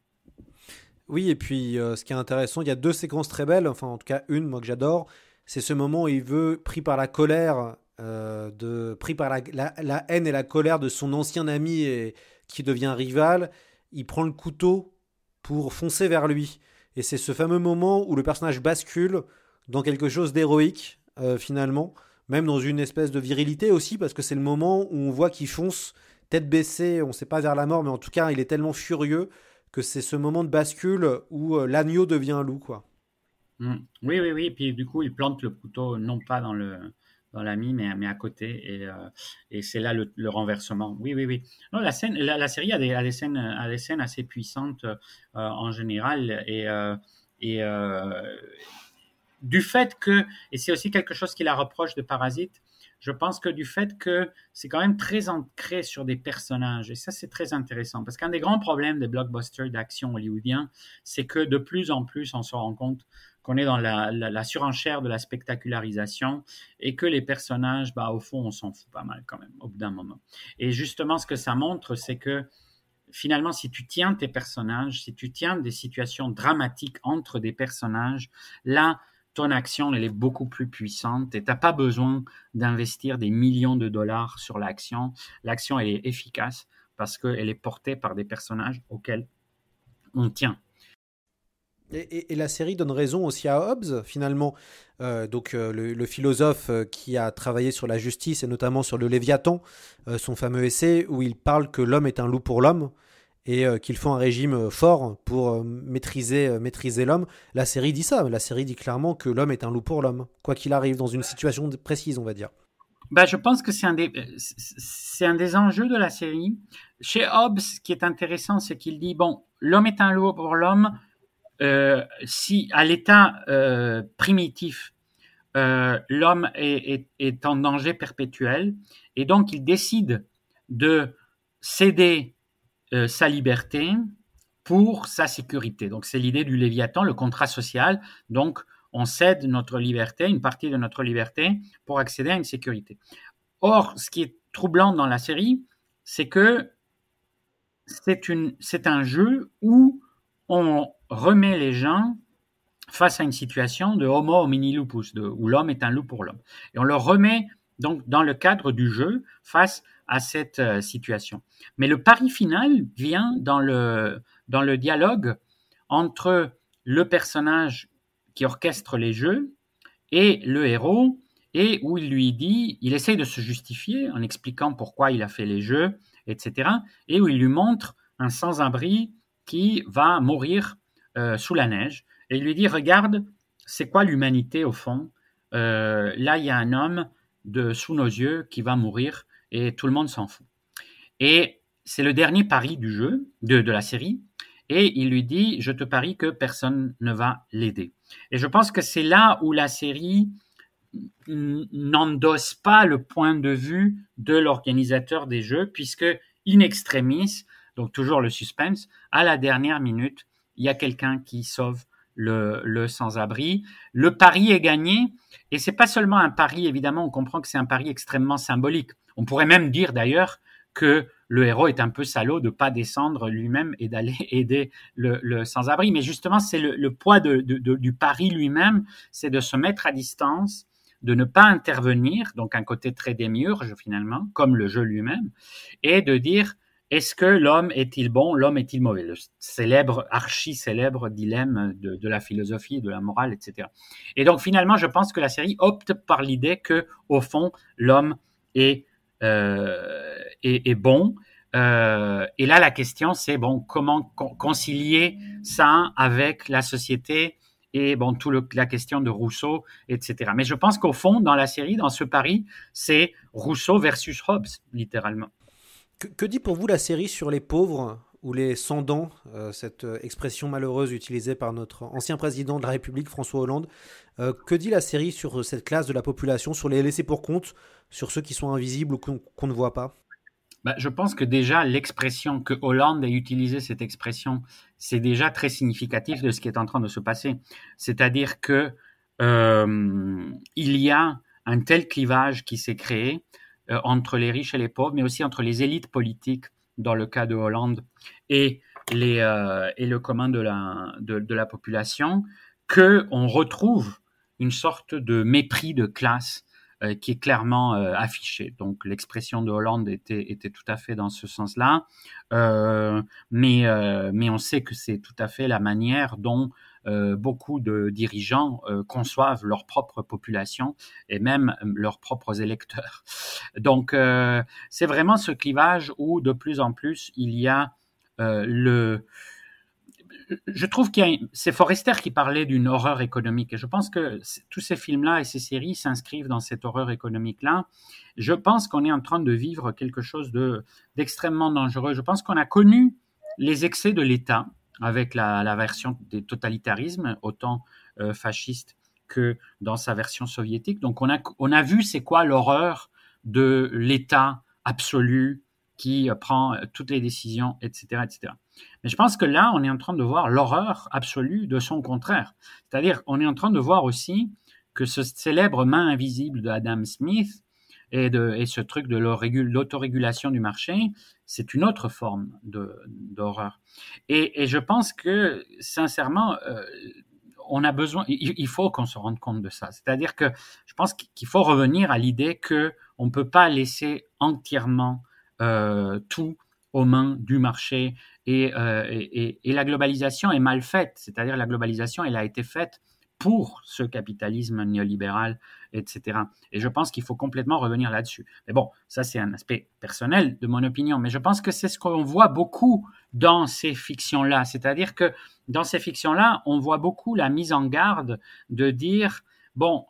Oui, et puis euh, ce qui est intéressant, il y a deux séquences très belles, enfin en tout cas une, moi que j'adore, c'est ce moment où il veut, pris par la colère, euh, de, pris par la, haine et la colère de son ancien ami et, qui devient rival, il prend le couteau pour foncer vers lui. Et c'est ce fameux moment où le personnage bascule dans quelque chose d'héroïque, euh, finalement, même dans une espèce de virilité aussi, parce que c'est le moment où on voit qu'il fonce tête baissée, on ne sait pas vers la mort, mais en tout cas, il est tellement furieux que c'est ce moment de bascule où euh, l'agneau devient loup, quoi. Mmh. Oui, oui, oui. Puis du coup, il plante le couteau non pas dans le, dans l'ami, mais, mais à côté. Et, euh, et c'est là le, renversement. Oui, oui, oui. Non, la, scène, la, série a des, a des, scènes, a des scènes assez puissantes euh, en général. Et, euh, et du fait que, et c'est aussi quelque chose qui la reproche de Parasite, je pense que du fait que c'est quand même très ancré sur des personnages, et ça c'est très intéressant, parce qu'un des grands problèmes des blockbusters d'action hollywoodiens, c'est que de plus en plus on se rend compte qu'on est dans la, surenchère de la spectacularisation et que les personnages, bah, au fond, on s'en fout pas mal quand même, au bout d'un moment. Et justement, ce que ça montre, c'est que finalement, si tu tiens tes personnages, si tu tiens des situations dramatiques entre des personnages, là, ton action, elle est beaucoup plus puissante et tu n'as pas besoin d'investir des millions de dollars sur l'action. L'action, elle est efficace parce qu'elle est portée par des personnages auxquels on tient. Et, la série donne raison aussi à Hobbes, finalement, euh, donc euh, le, philosophe euh, qui a travaillé sur la justice et notamment sur le Léviathan, son fameux essai où il parle que l'homme est un loup pour l'homme et qu'il faut un régime fort pour maîtriser, maîtriser l'homme. La série dit ça, la série dit clairement que l'homme est un loup pour l'homme, quoi qu'il arrive, dans une situation précise, on va dire. Bah, je pense que c'est un, des, c'est un des enjeux de la série. Chez Hobbes, ce qui est intéressant, c'est qu'il dit, bon, l'homme est un loup pour l'homme, si à l'état euh, primitif, euh, l'homme est, en danger perpétuel et donc il décide de céder sa liberté pour sa sécurité. Donc c'est l'idée du Léviathan, le contrat social. Donc on cède notre liberté, une partie de notre liberté, pour accéder à une sécurité. Or, ce qui est troublant dans la série, c'est que c'est un jeu où on remet les gens face à une situation de homo homini lupus, de, où l'homme est un loup pour l'homme. Et on le remet donc dans le cadre du jeu face à cette euh, situation. Mais le pari final vient dans le, dans le dialogue entre le personnage qui orchestre les jeux et le héros, et où il lui dit, il essaye de se justifier en expliquant pourquoi il a fait les jeux, etc., et où il lui montre un sans-abri qui va mourir euh, sous la neige et il lui dit Regarde, c'est quoi l'humanité au fond? Euh, Là, il y a un homme de sous nos yeux qui va mourir et tout le monde s'en fout. Et c'est le dernier pari du jeu, de, de la série, et il lui dit Je te parie que personne ne va l'aider. Et je pense que c'est là où la série n'endosse pas le point de vue de l'organisateur des jeux, puisque in extremis, donc toujours le suspense, à la dernière minute, il y a quelqu'un qui sauve le, sans-abri. Le pari est gagné, et c'est pas seulement un pari, évidemment, on comprend que c'est un pari extrêmement symbolique. On pourrait même dire d'ailleurs que le héros est un peu salaud de pas descendre lui-même et d'aller aider le, sans-abri. Mais justement, c'est le, poids du pari lui-même, c'est de se mettre à distance, de ne pas intervenir, donc un côté très démiurge finalement, comme le jeu lui-même, et de dire est-ce que l'homme est-il bon, l'homme est-il mauvais? Le célèbre, archi-célèbre dilemme de, la philosophie, de la morale, etc. Et donc finalement, je pense que la série opte par l'idée que, au fond, l'homme est, euh, est, bon. Euh, et là, la question, c'est bon, comment concilier ça avec la société et bon, tout la question de Rousseau, etc. Mais je pense qu'au fond, dans la série, dans ce pari, c'est Rousseau versus Hobbes, littéralement. Que, dit pour vous la série sur les pauvres ou les sans-dents, euh, cette euh, expression malheureuse utilisée par notre ancien président de la République, François Hollande euh, Que dit la série sur cette classe de la population, sur les laissés pour compte, sur ceux qui sont invisibles ou qu'on ne voit pas? Bah, je pense que déjà l'expression que Hollande ait utilisé cette expression, c'est déjà très significatif de ce qui est en train de se passer. C'est-à-dire que il y a un tel clivage qui s'est créé euh, entre les riches et les pauvres, mais aussi entre les élites politiques, dans le cas de Hollande, et, les, euh, et le commun de la, de, la population, qu'on retrouve une sorte de mépris de classe euh, qui est clairement affiché. Donc l'expression de Hollande était, était tout à fait dans ce sens-là, mais, mais on sait que c'est tout à fait la manière dont euh, beaucoup de dirigeants euh, conçoivent leur propre population et même euh, leurs propres électeurs. Donc, c'est vraiment ce clivage où de plus en plus il y a le je trouve qu'il a c'est Forrester qui parlait d'une horreur économique et je pense que tous ces films-là et ces séries s'inscrivent dans cette horreur économique-là. Je pense qu'on est en train de vivre quelque chose de d'extrêmement dangereux. Je pense qu'on a connu les excès de l'État avec la, version des totalitarismes, autant euh, fasciste que dans sa version soviétique. Donc on a, on a vu c'est quoi l'horreur de l'État absolu qui prend toutes les décisions, etc., etc. Mais je pense que là, on est en train de voir l'horreur absolue de son contraire. C'est-à-dire, on est en train de voir aussi que ce célèbre main invisible de Adam Smith et, ce truc de l'autorégulation du marché, c'est une autre forme d'horreur. Et, et, je pense que, sincèrement, euh, on a besoin, il, faut qu'on se rende compte de ça. C'est-à-dire que je pense qu'il faut revenir à l'idée que on peut pas laisser entièrement euh, tout aux mains du marché euh, et, et, la globalisation est mal faite. C'est-à-dire la globalisation, elle a été faite pour ce capitalisme néolibéral, etc. Et je pense qu'il faut complètement revenir là-dessus. Mais bon, ça c'est un aspect personnel de mon opinion, mais je pense que c'est ce qu'on voit beaucoup dans ces fictions-là. C'est-à-dire que dans ces fictions-là, on voit beaucoup la mise en garde de dire, bon,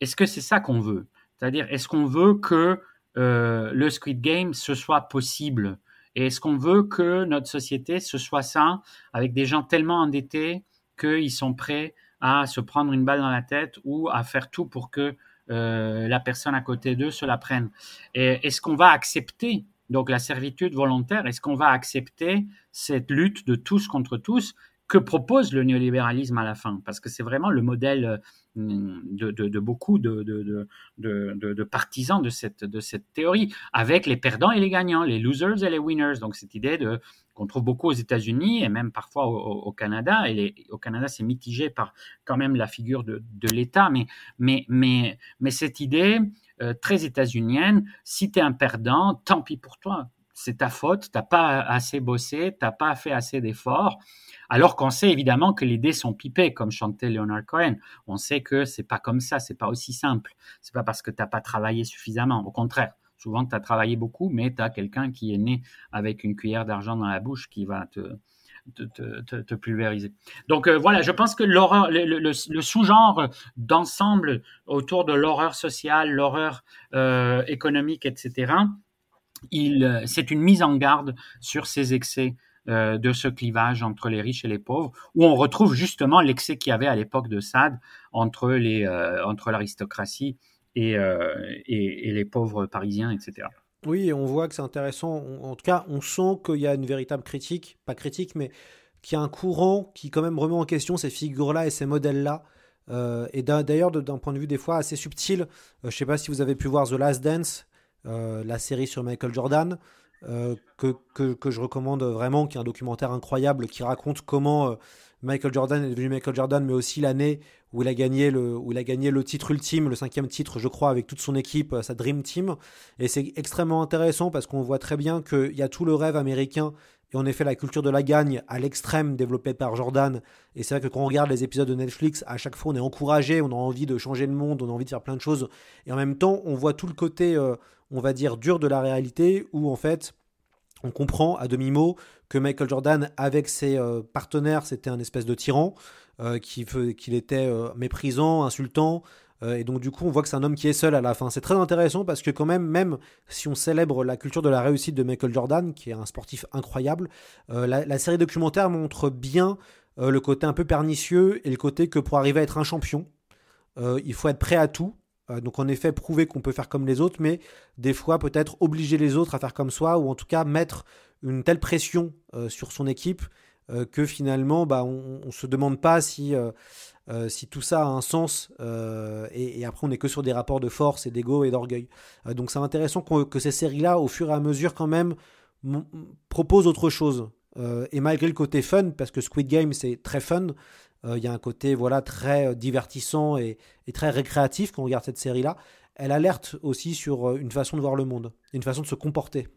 est-ce que c'est ça qu'on veut? C'est-à-dire, est-ce qu'on veut que euh, le Squid Game, ce soit possible? Et est-ce qu'on veut que notre société, ce soit ça, avec des gens tellement endettés qu'ils sont prêts à se prendre une balle dans la tête ou à faire tout pour que euh, la personne à côté d'eux se la prenne. Est-ce qu'on va accepter donc la servitude volontaire Est-ce qu'on va accepter cette lutte de tous contre tous que propose le néolibéralisme à la fin, parce que c'est vraiment le modèle euh, de, beaucoup de, partisans de cette, théorie, avec les perdants et les gagnants, les losers et les winners. Donc cette idée qu'on trouve beaucoup aux États-Unis et même parfois au, Canada. Et au Canada, c'est mitigé par quand même la figure de, l'État, mais cette idée euh, très états-unienne, si tu es un perdant, tant pis pour toi. C'est ta faute, t'as pas assez bossé, t'as pas fait assez d'efforts. Alors qu'on sait évidemment que les dés sont pipés, comme chantait Leonard Cohen. On sait que c'est pas comme ça, c'est pas aussi simple. C'est pas parce que t'as pas travaillé suffisamment. Au contraire, souvent tu as travaillé beaucoup, mais tu as quelqu'un qui est né avec une cuillère d'argent dans la bouche qui va te, te, pulvériser. Donc euh, voilà, je pense que l'horreur, le, sous-genre d'ensemble autour de l'horreur sociale, l'horreur euh, économique, etc., il, c'est une mise en garde sur ces excès euh, de ce clivage entre les riches et les pauvres, où on retrouve justement l'excès qu'il y avait à l'époque de Sade entre, les, euh, entre l'aristocratie euh, et, et, les pauvres parisiens, etc. Oui, on voit que c'est intéressant. En tout cas, on sent qu'il y a une véritable critique, pas critique, mais qu'il y a un courant qui quand même remet en question ces figures-là et ces modèles-là. et d'ailleurs, d'un point de vue des fois assez subtil, je ne sais pas si vous avez pu voir The Last Dance, la série sur Michael Jordan. Euh, que, que, je recommande vraiment, qui est un documentaire incroyable qui raconte comment euh, Michael Jordan est devenu Michael Jordan, mais aussi l'année où il a gagné le où il a gagné le titre ultime, le cinquième titre, je crois, avec toute son équipe, euh, sa Dream Team. Et c'est extrêmement intéressant parce qu'on voit très bien qu'il y a tout le rêve américain et en effet la culture de la gagne à l'extrême développée par Jordan. Et c'est vrai que quand on regarde les épisodes de Netflix, à chaque fois on est encouragé, on a envie de changer le monde, on a envie de faire plein de choses. Et en même temps, on voit tout le côté on va dire, dur de la réalité, où en fait, on comprend à demi-mot que Michael Jordan, avec ses euh, partenaires, c'était un espèce de tyran, euh, qu'il était euh, méprisant, insultant. et donc du coup, on voit que c'est un homme qui est seul à la fin. C'est très intéressant parce que quand même, même si on célèbre la culture de la réussite de Michael Jordan, qui est un sportif incroyable, la, série documentaire montre bien le côté un peu pernicieux et le côté que pour arriver à être un champion, il faut être prêt à tout euh, donc en effet, prouver qu'on peut faire comme les autres, mais des fois peut-être obliger les autres à faire comme soi, ou en tout cas mettre une telle pression euh, sur son équipe euh, que finalement bah, on ne se demande pas si, si tout ça a un sens, et, après on n'est que sur des rapports de force et d'ego et d'orgueil. donc c'est intéressant que ces séries-là, au fur et à mesure quand même, proposent autre chose. et malgré le côté fun, parce que Squid Game c'est très fun, euh, il y a un côté voilà très euh, divertissant et, très récréatif quand on regarde cette série-là. Elle alerte aussi sur euh, une façon de voir le monde, une façon de se comporter.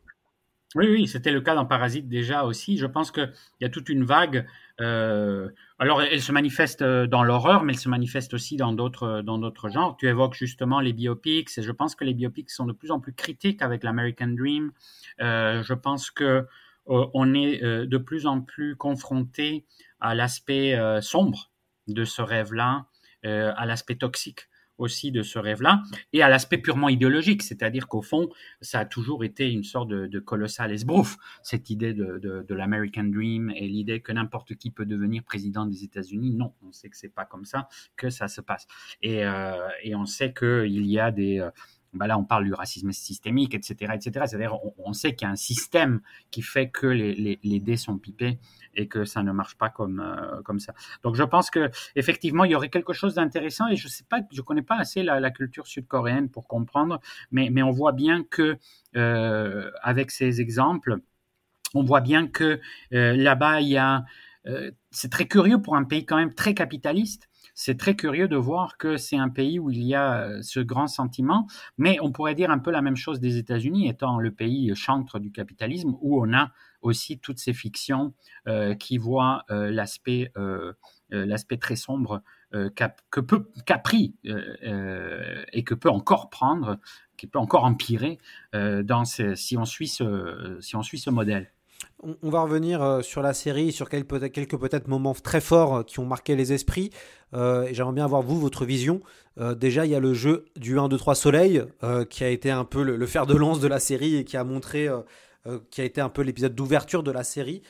Oui, oui, c'était le cas dans Parasite déjà aussi. Je pense qu'il y a toute une vague. alors, elle se manifeste dans l'horreur, mais elle se manifeste aussi dans d'autres dans d'autres genres. Tu évoques justement les biopics, et je pense que les biopics sont de plus en plus critiques avec l'American Dream. je pense que on est de plus en plus confronté à l'aspect euh, sombre de ce rêve-là, euh, à l'aspect toxique aussi de ce rêve-là, et à l'aspect purement idéologique, c'est-à-dire qu'au fond, ça a toujours été une sorte de, colossal esbrouf, cette idée de, l'American Dream et l'idée que n'importe qui peut devenir président des États-Unis. Non, on sait que c'est pas comme ça que ça se passe. Et, euh, et on sait qu'il y a des, bah là, on parle du racisme systémique, etc., etc. C'est-à-dire, on, sait qu'il y a un système qui fait que les, les, dés sont pipés et que ça ne marche pas comme euh, comme ça. Donc, je pense que effectivement, il y aurait quelque chose d'intéressant. Et je sais pas, je connais pas assez la, culture sud-coréenne pour comprendre, mais mais on voit bien que euh, avec ces exemples, on voit bien que euh, là-bas, il y a c'est très curieux pour un pays quand même très capitaliste c'est très curieux de voir que c'est un pays où il y a euh, ce grand sentiment, mais on pourrait dire un peu la même chose des États-Unis, étant le pays chantre du capitalisme, où on a aussi toutes ces fictions euh, qui voient euh, l'aspect l'aspect très sombre que peut qu'a pris et que peut encore prendre, qui peut encore empirer dans si on suit ce si on suit ce modèle. On, va revenir euh, sur la série, sur quelques peut-être moments très forts euh, qui ont marqué les esprits. Euh, j'aimerais bien avoir vous, votre vision. déjà, il y a le jeu du 1, 2, 3 Soleil, qui a été un peu le, fer de lance de la série et qui a montré, qui a été un peu l'épisode d'ouverture de la série,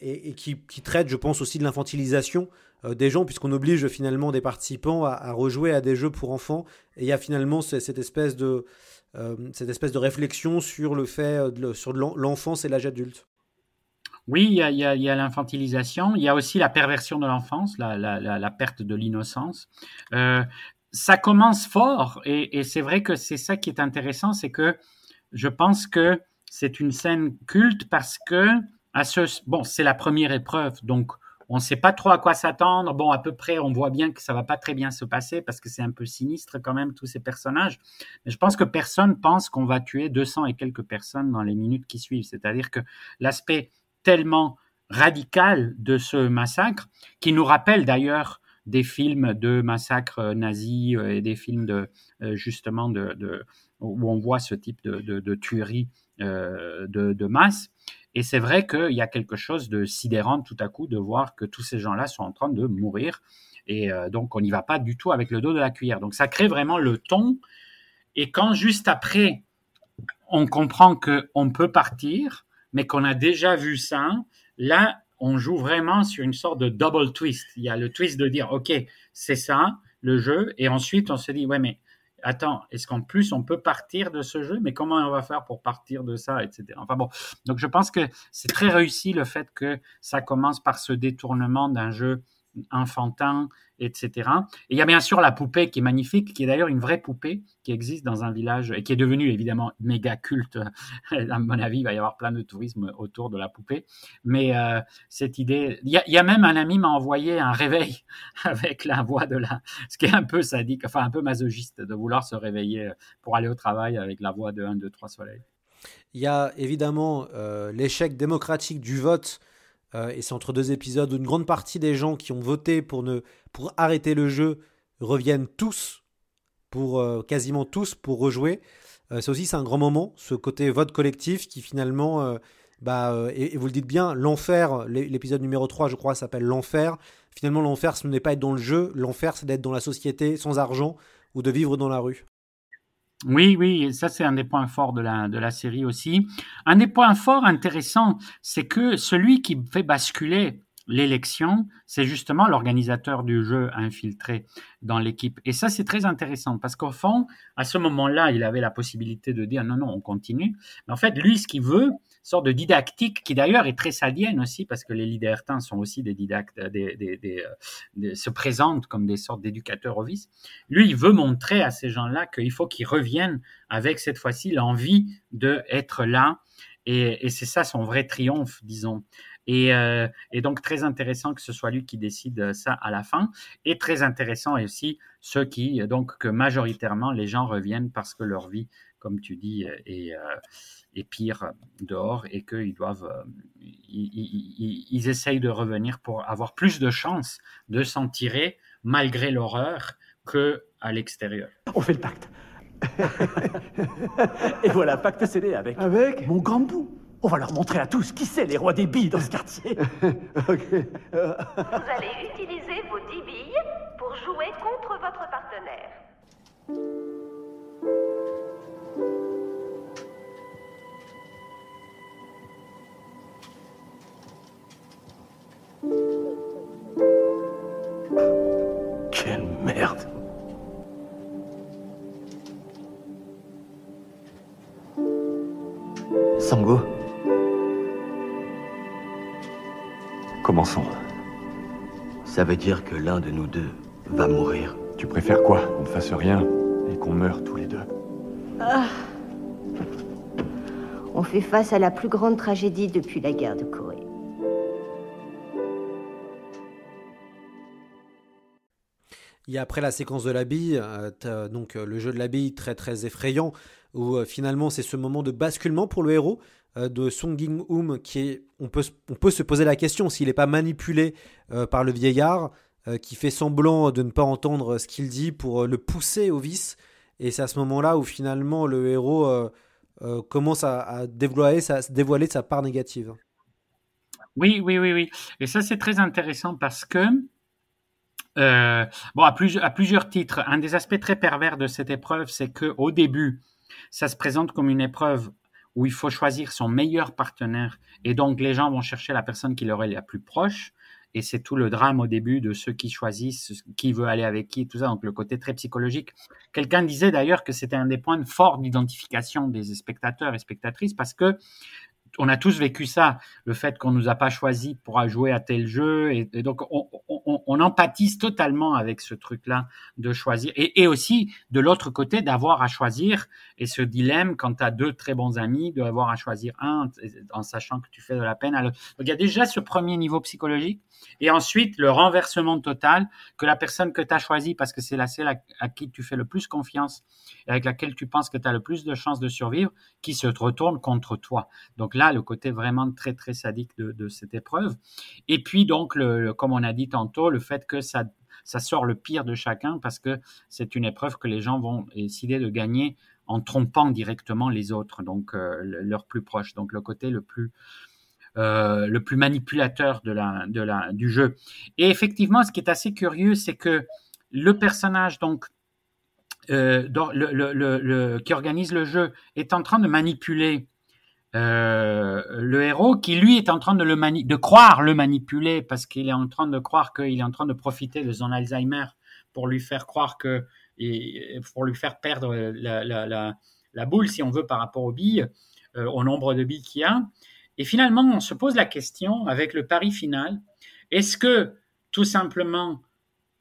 et, qui, traite, je pense, aussi de l'infantilisation des gens, puisqu'on oblige finalement des participants à, rejouer à des jeux pour enfants. Et il y a finalement cette espèce de, cette espèce de réflexion sur le fait, sur l'enfance et l'âge adulte. Oui, il y a, l'infantilisation, il y a aussi la perversion de l'enfance, la, perte de l'innocence. Euh, ça commence fort et, c'est vrai que c'est ça qui est intéressant, c'est que je pense que c'est une scène culte parce que à ce bon, c'est la première épreuve, donc on ne sait pas trop à quoi s'attendre. Bon, à peu près, on voit bien que ça va pas très bien se passer parce que c'est un peu sinistre quand même tous ces personnages. Mais je pense que personne pense qu'on va tuer 200 et quelques personnes dans les minutes qui suivent. C'est-à-dire que l'aspect tellement radical de ce massacre, qui nous rappelle d'ailleurs des films de massacres nazis euh, et des films de euh, justement de, où on voit ce type de, tuerie euh, de, masse. Et c'est vrai qu'il y a quelque chose de sidérant tout à coup de voir que tous ces gens-là sont en train de mourir. Et donc on n'y va pas du tout avec le dos de la cuillère. Donc ça crée vraiment le ton. Et quand juste après, on comprend qu'on peut partir, mais qu'on a déjà vu ça, là, on joue vraiment sur une sorte de double twist. Il y a le twist de dire, OK, c'est ça, le jeu, et ensuite on se dit, ouais, mais attends, est-ce qu'en plus on peut partir de ce jeu, mais comment on va faire pour partir de ça, etc. Enfin bon, donc je pense que c'est très réussi le fait que ça commence par ce détournement d'un jeu enfantin, etc. Et il y a bien sûr la poupée qui est magnifique, qui est d'ailleurs une vraie poupée qui existe dans un village et qui est devenue évidemment méga culte. à mon avis, il va y avoir plein de tourisme autour de la poupée. Mais euh, cette idée, il y, a, même un ami m'a envoyé un réveil avec la voix de la, ce qui est un peu sadique, enfin un peu masochiste de vouloir se réveiller pour aller au travail avec la voix de 1, 2, 3 soleils. Il y a évidemment euh, l'échec démocratique du vote euh, et c'est entre deux épisodes où une grande partie des gens qui ont voté pour, ne, pour arrêter le jeu reviennent tous, pour euh, quasiment tous, pour rejouer. Euh, c'est aussi c'est un grand moment, ce côté vote collectif qui finalement, bah, et, vous le dites bien, l'enfer, l'épisode numéro 3 je crois s'appelle l'enfer. Finalement l'enfer ce n'est pas être dans le jeu, l'enfer c'est d'être dans la société sans argent ou de vivre dans la rue. Oui, oui, ça c'est un des points forts de la, de la série aussi. Un des points forts intéressants, c'est que celui qui fait basculer l'élection, c'est justement l'organisateur du jeu infiltré dans l'équipe. Et ça, c'est très intéressant parce qu'au fond, à ce moment-là, il avait la possibilité de dire non, non, on continue. Mais en fait, lui, ce qu'il veut, sorte de didactique qui d'ailleurs est très sadienne aussi parce que les libertins sont aussi des didactes, des, se présentent comme des sortes d'éducateurs au vice. Lui, il veut montrer à ces gens-là qu'il faut qu'ils reviennent avec cette fois-ci l'envie de être là. Et, c'est ça son vrai triomphe, disons. Euh, et, donc très intéressant que ce soit lui qui décide ça à la fin. Et très intéressant aussi ceux qui, donc que majoritairement les gens reviennent parce que leur vie, comme tu dis, est, euh, est pire dehors et qu'ils doivent, euh, ils, ils, essayent de revenir pour avoir plus de chances de s'en tirer malgré l'horreur que à l'extérieur. On fait le pacte. et voilà, pacte scellé avec, avec mon grand bout. On va leur montrer à tous qui c'est les rois des billes dans ce quartier. Vous allez utiliser vos 10 billes pour jouer contre votre partenaire. Sango Commençons. Ça veut dire que l'un de nous deux va mourir. Tu préfères quoi? Qu'on ne fasse rien et qu'on meure tous les deux? Ah. On fait face à la plus grande tragédie depuis la guerre de Corée. A après la séquence de la bille, euh, donc euh, le jeu de la bille très très effrayant, où euh, finalement c'est ce moment de basculement pour le héros de Song Ging-hoom qui est, on peut, on peut se poser la question s'il n'est pas manipulé par le vieillard qui fait semblant de ne pas entendre ce qu'il dit pour le pousser au vice. Et c'est à ce moment-là où finalement le héros commence à, à dévoiler, sa, dévoiler sa part négative. Oui, oui, oui, oui. Et ça c'est très intéressant parce que euh, bon, à, plus, à, plusieurs titres. Un des aspects très pervers de cette épreuve, c'est que au début, ça se présente comme une épreuve où il faut choisir son meilleur partenaire, et donc les gens vont chercher la personne qui leur est la plus proche. Et c'est tout le drame au début de ceux qui choisissent qui veut aller avec qui, tout ça. Donc le côté très psychologique. Quelqu'un disait d'ailleurs que c'était un des points forts d'identification des spectateurs et spectatrices parce que on a tous vécu ça, le fait qu'on nous a pas choisi pour jouer à tel jeu, et, donc on, empathise totalement avec ce truc-là de choisir, et, aussi de l'autre côté d'avoir à choisir, et ce dilemme quand tu as deux très bons amis, d'avoir à choisir un en sachant que tu fais de la peine. Donc il y a déjà ce premier niveau psychologique, et ensuite le renversement total que la personne que tu as choisie, parce que c'est la seule à, qui tu fais le plus confiance, et avec laquelle tu penses que tu as le plus de chances de survivre, qui se retourne contre toi. Donc là le côté vraiment très, très sadique de, cette épreuve. Et puis, donc, le, comme on a dit tantôt, le fait que ça, ça sort le pire de chacun parce que c'est une épreuve que les gens vont décider de gagner en trompant directement les autres, donc euh, leurs plus proches. Donc, le côté le plus, euh, le plus manipulateur de la, de la, du jeu. Et effectivement, ce qui est assez curieux, c'est que le personnage, donc, euh, qui organise le jeu, est en train de manipuler euh, le héros qui lui est en train de le de croire le manipuler parce qu'il est en train de croire qu'il est en train de profiter de son Alzheimer pour lui faire croire que pour lui faire perdre la boule si on veut par rapport aux billes euh, au nombre de billes qu'il y a. Et finalement on se pose la question avec le pari final est-ce que tout simplement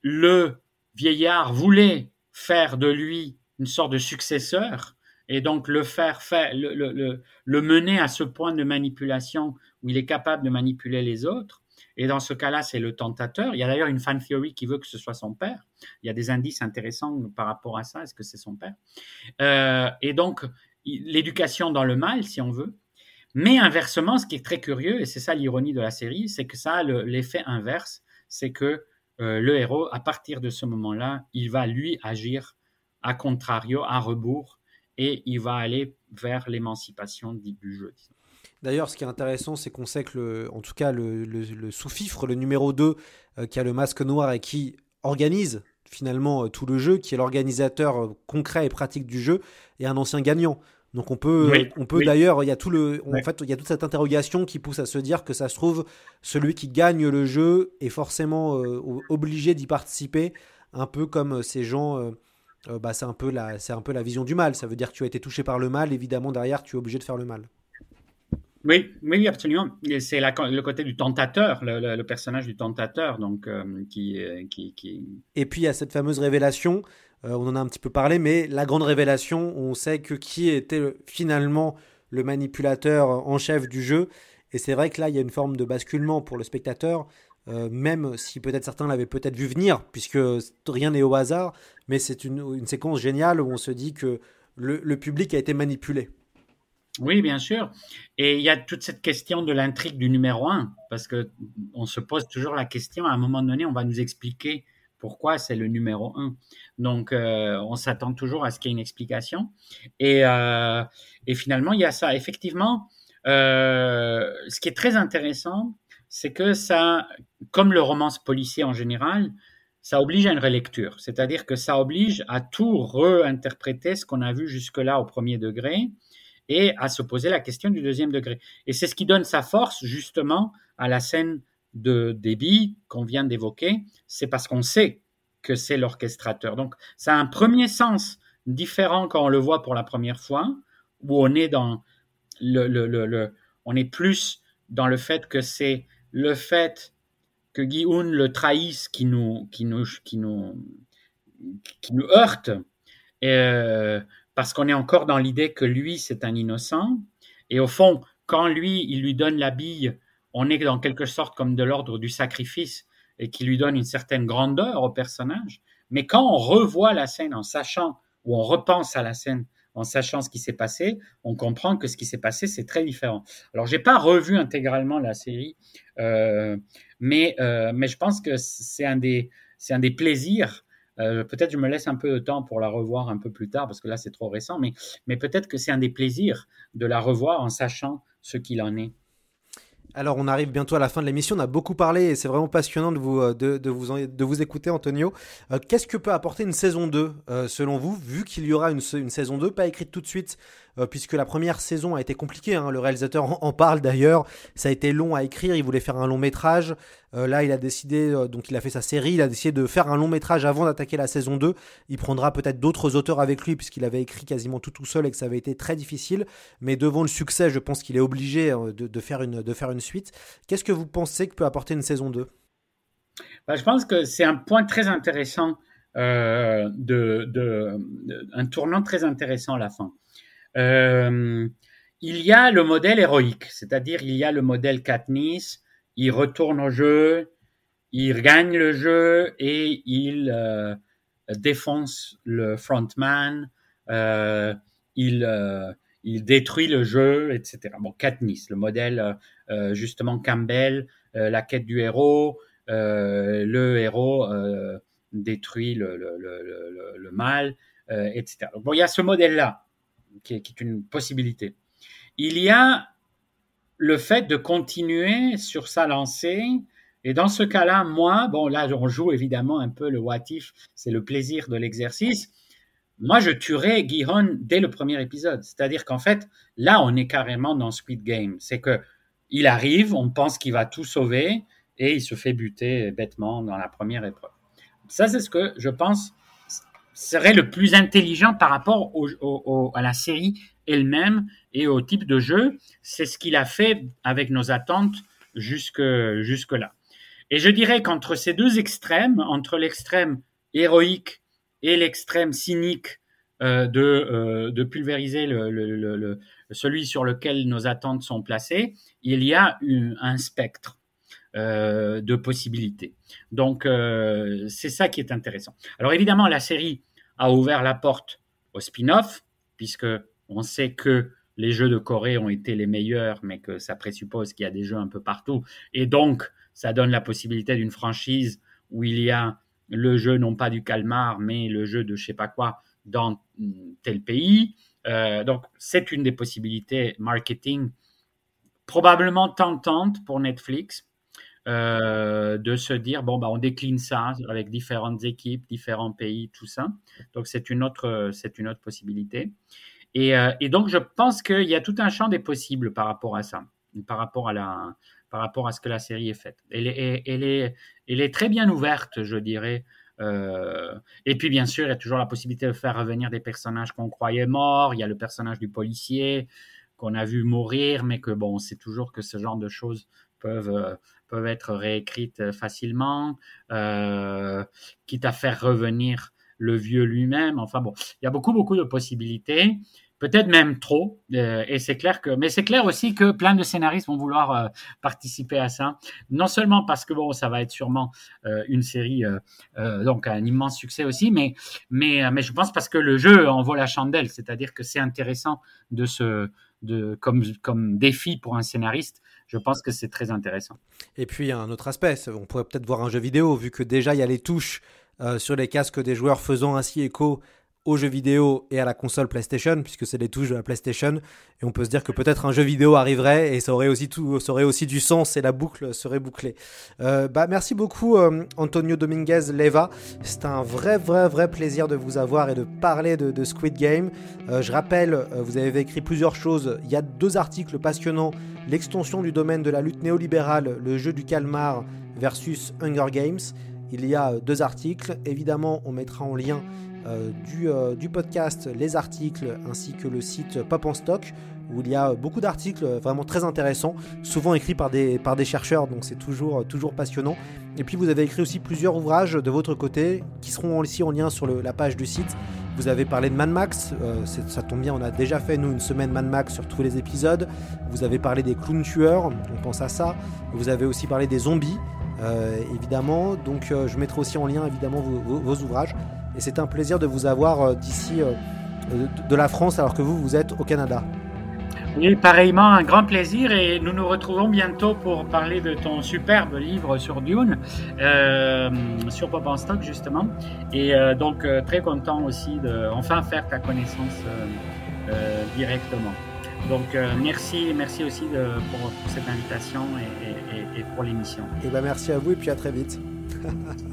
le vieillard voulait faire de lui une sorte de successeur et donc le faire, faire le, le, le, mener à ce point de manipulation où il est capable de manipuler les autres. Et dans ce cas-là, c'est le tentateur. Il y a d'ailleurs une fan theory qui veut que ce soit son père. Il y a des indices intéressants par rapport à ça. Est-ce que c'est son père? Euh, Et donc, l'éducation dans le mal, si on veut. Mais inversement, ce qui est très curieux, et c'est ça l'ironie de la série, c'est que ça a l'effet inverse. C'est que euh, le héros, à partir de ce moment-là, il va lui agir à contrario, à rebours, et il va aller vers l'émancipation du jeu. D'ailleurs, ce qui est intéressant, c'est qu'on sait que, le, en tout cas, le, le, sous-fifre, le numéro 2, euh, qui a le masque noir et qui organise finalement euh, tout le jeu, qui est l'organisateur euh, concret et pratique du jeu, est un ancien gagnant. Donc on peut, on peut d'ailleurs, il y a tout le, en fait, il y a toute cette interrogation qui pousse à se dire que ça se trouve, celui qui gagne le jeu est forcément obligé d'y participer, un peu comme ces gens euh, bah, c'est un, peu la, un peu la vision du mal. Ça veut dire que tu as été touché par le mal, évidemment, derrière, tu es obligé de faire le mal. Oui, oui, absolument. C'est le côté du tentateur, le, personnage du tentateur, donc euh, euh, qui, qui, Et puis il y a cette fameuse révélation. on en a un petit peu parlé, mais la grande révélation, on sait que qui était finalement le manipulateur en chef du jeu. Et c'est vrai que là, il y a une forme de basculement pour le spectateur. Euh, même si peut-être certains l'avaient peut-être vu venir, puisque rien n'est au hasard, mais c'est une, séquence géniale où on se dit que le, public a été manipulé. Oui, bien sûr. Et il y a toute cette question de l'intrigue du numéro 1, parce que on se pose toujours la question, à un moment donné, on va nous expliquer pourquoi c'est le numéro 1. Donc, euh, on s'attend toujours à ce qu'il y ait une explication. Et, euh, et finalement, il y a ça. Effectivement, ce qui est très intéressant, c'est que ça, comme le romance policier en général, ça oblige à une relecture. C'est-à-dire que ça oblige à tout réinterpréter ce qu'on a vu jusque-là au premier degré et à se poser la question du deuxième degré. Et c'est ce qui donne sa force justement à la scène de débit qu'on vient d'évoquer. C'est parce qu'on sait que c'est l'orchestrateur. Donc ça a un premier sens différent quand on le voit pour la première fois, où on est dans le, le, le, on est plus dans le fait que c'est le fait que Guy le trahisse qui nous, qui nous, qui nous, qui nous heurte, euh, parce qu'on est encore dans l'idée que lui, c'est un innocent. Et au fond, quand lui, il lui donne la bille, on est dans quelque sorte comme de l'ordre du sacrifice et qui lui donne une certaine grandeur au personnage. Mais quand on revoit la scène en sachant, ou on repense à la scène en sachant ce qui s'est passé, on comprend que ce qui s'est passé, c'est très différent. Alors, j'ai pas revu intégralement la série, euh, mais, euh, mais je pense que c'est un des, c'est un des plaisirs. Euh, peut-être je me laisse un peu de temps pour la revoir un peu plus tard, parce que là, c'est trop récent, mais, mais peut-être que c'est un des plaisirs de la revoir en sachant ce qu'il en est. Alors on arrive bientôt à la fin de l'émission, on a beaucoup parlé et c'est vraiment passionnant de vous, euh, écouter Antonio. Euh, qu'est-ce que peut apporter une saison 2 euh, selon vous, vu qu'il y aura une, une, saison 2, pas écrite tout de suite euh, puisque la première saison a été compliquée. Hein. le réalisateur en, parle d'ailleurs. Ça a été long à écrire. Il voulait faire un long métrage. Euh, là, il a décidé, euh, donc il a fait sa série. Il a décidé de faire un long métrage avant d'attaquer la saison 2. Il prendra peut-être d'autres auteurs avec lui, puisqu'il avait écrit quasiment tout tout seul et que ça avait été très difficile. Mais devant le succès, je pense qu'il est obligé de, faire une, suite. Qu'est-ce que vous pensez que peut apporter une saison 2 bah, Je pense que c'est un point très intéressant. un tournant très intéressant à la fin. Euh, il y a le modèle héroïque, c'est-à-dire il y a le modèle Katniss, il retourne au jeu, il gagne le jeu et il euh, défonce le frontman, euh, il, euh, il détruit le jeu, etc. Bon, Katniss, le modèle euh, justement Campbell, la quête du héros, le héros détruit le, le, le, le mal, etc. Bon, il y a ce modèle-là qui est, une possibilité. Il y a le fait de continuer sur sa lancée. Et dans ce cas-là, moi, bon, là, on joue évidemment un peu le what if, c'est le plaisir de l'exercice. Moi, je tuerais Guihon dès le premier épisode. C'est-à-dire qu'en fait, là, on est carrément dans Squid Game. C'est que il arrive, on pense qu'il va tout sauver et il se fait buter bêtement dans la première épreuve. Ça, c'est ce que je pense serait le plus intelligent par rapport à la série elle-même et au type de jeu. C'est ce qu'il a fait avec nos attentes jusque, jusque-là. Et je dirais qu'entre ces deux extrêmes, entre l'extrême héroïque et l'extrême cynique euh, de, euh, de, pulvériser celui sur lequel nos attentes sont placées, il y a un spectre. Euh, de possibilités. Donc, euh, c'est ça qui est intéressant. Alors, évidemment, la série a ouvert la porte au spin-off, puisque on sait que les jeux de Corée ont été les meilleurs, mais que ça présuppose qu'il y a des jeux un peu partout. Et donc, ça donne la possibilité d'une franchise où il y a le jeu non pas du calmar, mais le jeu de je sais pas quoi dans tel pays. Euh, donc, c'est une des possibilités marketing probablement tentantes pour Netflix. Euh, de se dire bon bah on décline ça avec différentes équipes, différents pays, tout ça. Donc c'est une autre c'est une autre possibilité. Et, euh, et donc je pense qu'il y a tout un champ des possibles par rapport à ça, par rapport à la par rapport à ce que la série est faite. Elle est, elle est, elle est très bien ouverte, je dirais. Euh, et puis bien sûr, il y a toujours la possibilité de faire revenir des personnages qu'on croyait morts. Il y a le personnage du policier qu'on a vu mourir, mais que bon, c'est toujours que ce genre de choses peuvent, peuvent être réécrites euh, facilement, euh, quitte à faire revenir le vieux lui-même. Enfin bon, il y a beaucoup, beaucoup de possibilités peut-être même trop. Euh, et c'est clair que, mais c'est clair aussi que plein de scénaristes vont vouloir euh, participer à ça. Non seulement parce que bon, ça va être sûrement euh, une série, donc un immense succès aussi, mais mais mais je pense parce que le jeu en vaut la chandelle. C'est-à-dire que c'est intéressant de se de comme comme défi pour un scénariste je pense que c'est très intéressant. Et puis, un autre aspect, on pourrait peut-être voir un jeu vidéo, vu que déjà il y a les touches euh, sur les casques des joueurs faisant ainsi écho aux jeux vidéo et à la console PlayStation, puisque c'est les touches de la PlayStation. Et on peut se dire que peut-être un jeu vidéo arriverait et ça aurait aussi, tout, ça aurait aussi du sens et la boucle serait bouclée. Euh, bah, merci beaucoup euh, Antonio Dominguez Leva. C'est un vrai, vrai, vrai plaisir de vous avoir et de parler de, Squid Game. Euh, je rappelle, vous avez écrit plusieurs choses. Il y a deux articles passionnants. L'extension du domaine de la lutte néolibérale, le jeu du calmar versus Hunger Games. Il y a deux articles. Évidemment, on mettra en lien du, euh, du, podcast, les articles ainsi que le site Pop en Stock. où il y a beaucoup d'articles vraiment très intéressants, souvent écrits par des, par des chercheurs, donc c'est toujours, toujours passionnant. Et puis vous avez écrit aussi plusieurs ouvrages de votre côté qui seront aussi en lien sur la page du site. Vous avez parlé de Mad Max, euh, ça tombe bien, on a déjà fait nous une semaine Mad Max sur tous les épisodes. Vous avez parlé des clowns tueurs, on pense à ça. Vous avez aussi parlé des zombies, euh, évidemment. Donc euh, je mettrai aussi en lien évidemment vos ouvrages. Et c'est un plaisir de vous avoir euh, d'ici euh, de la France alors que vous, vous êtes au Canada. Oui, pareillement, un grand plaisir et nous nous retrouvons bientôt pour parler de ton superbe livre sur Dune, euh, sur Pop en Stock justement. Et euh, donc euh, très content aussi de enfin faire ta connaissance euh, euh, directement. Donc merci, merci aussi de, pour, pour, cette invitation et, et, et pour l'émission. Et ben merci à vous et puis à très vite.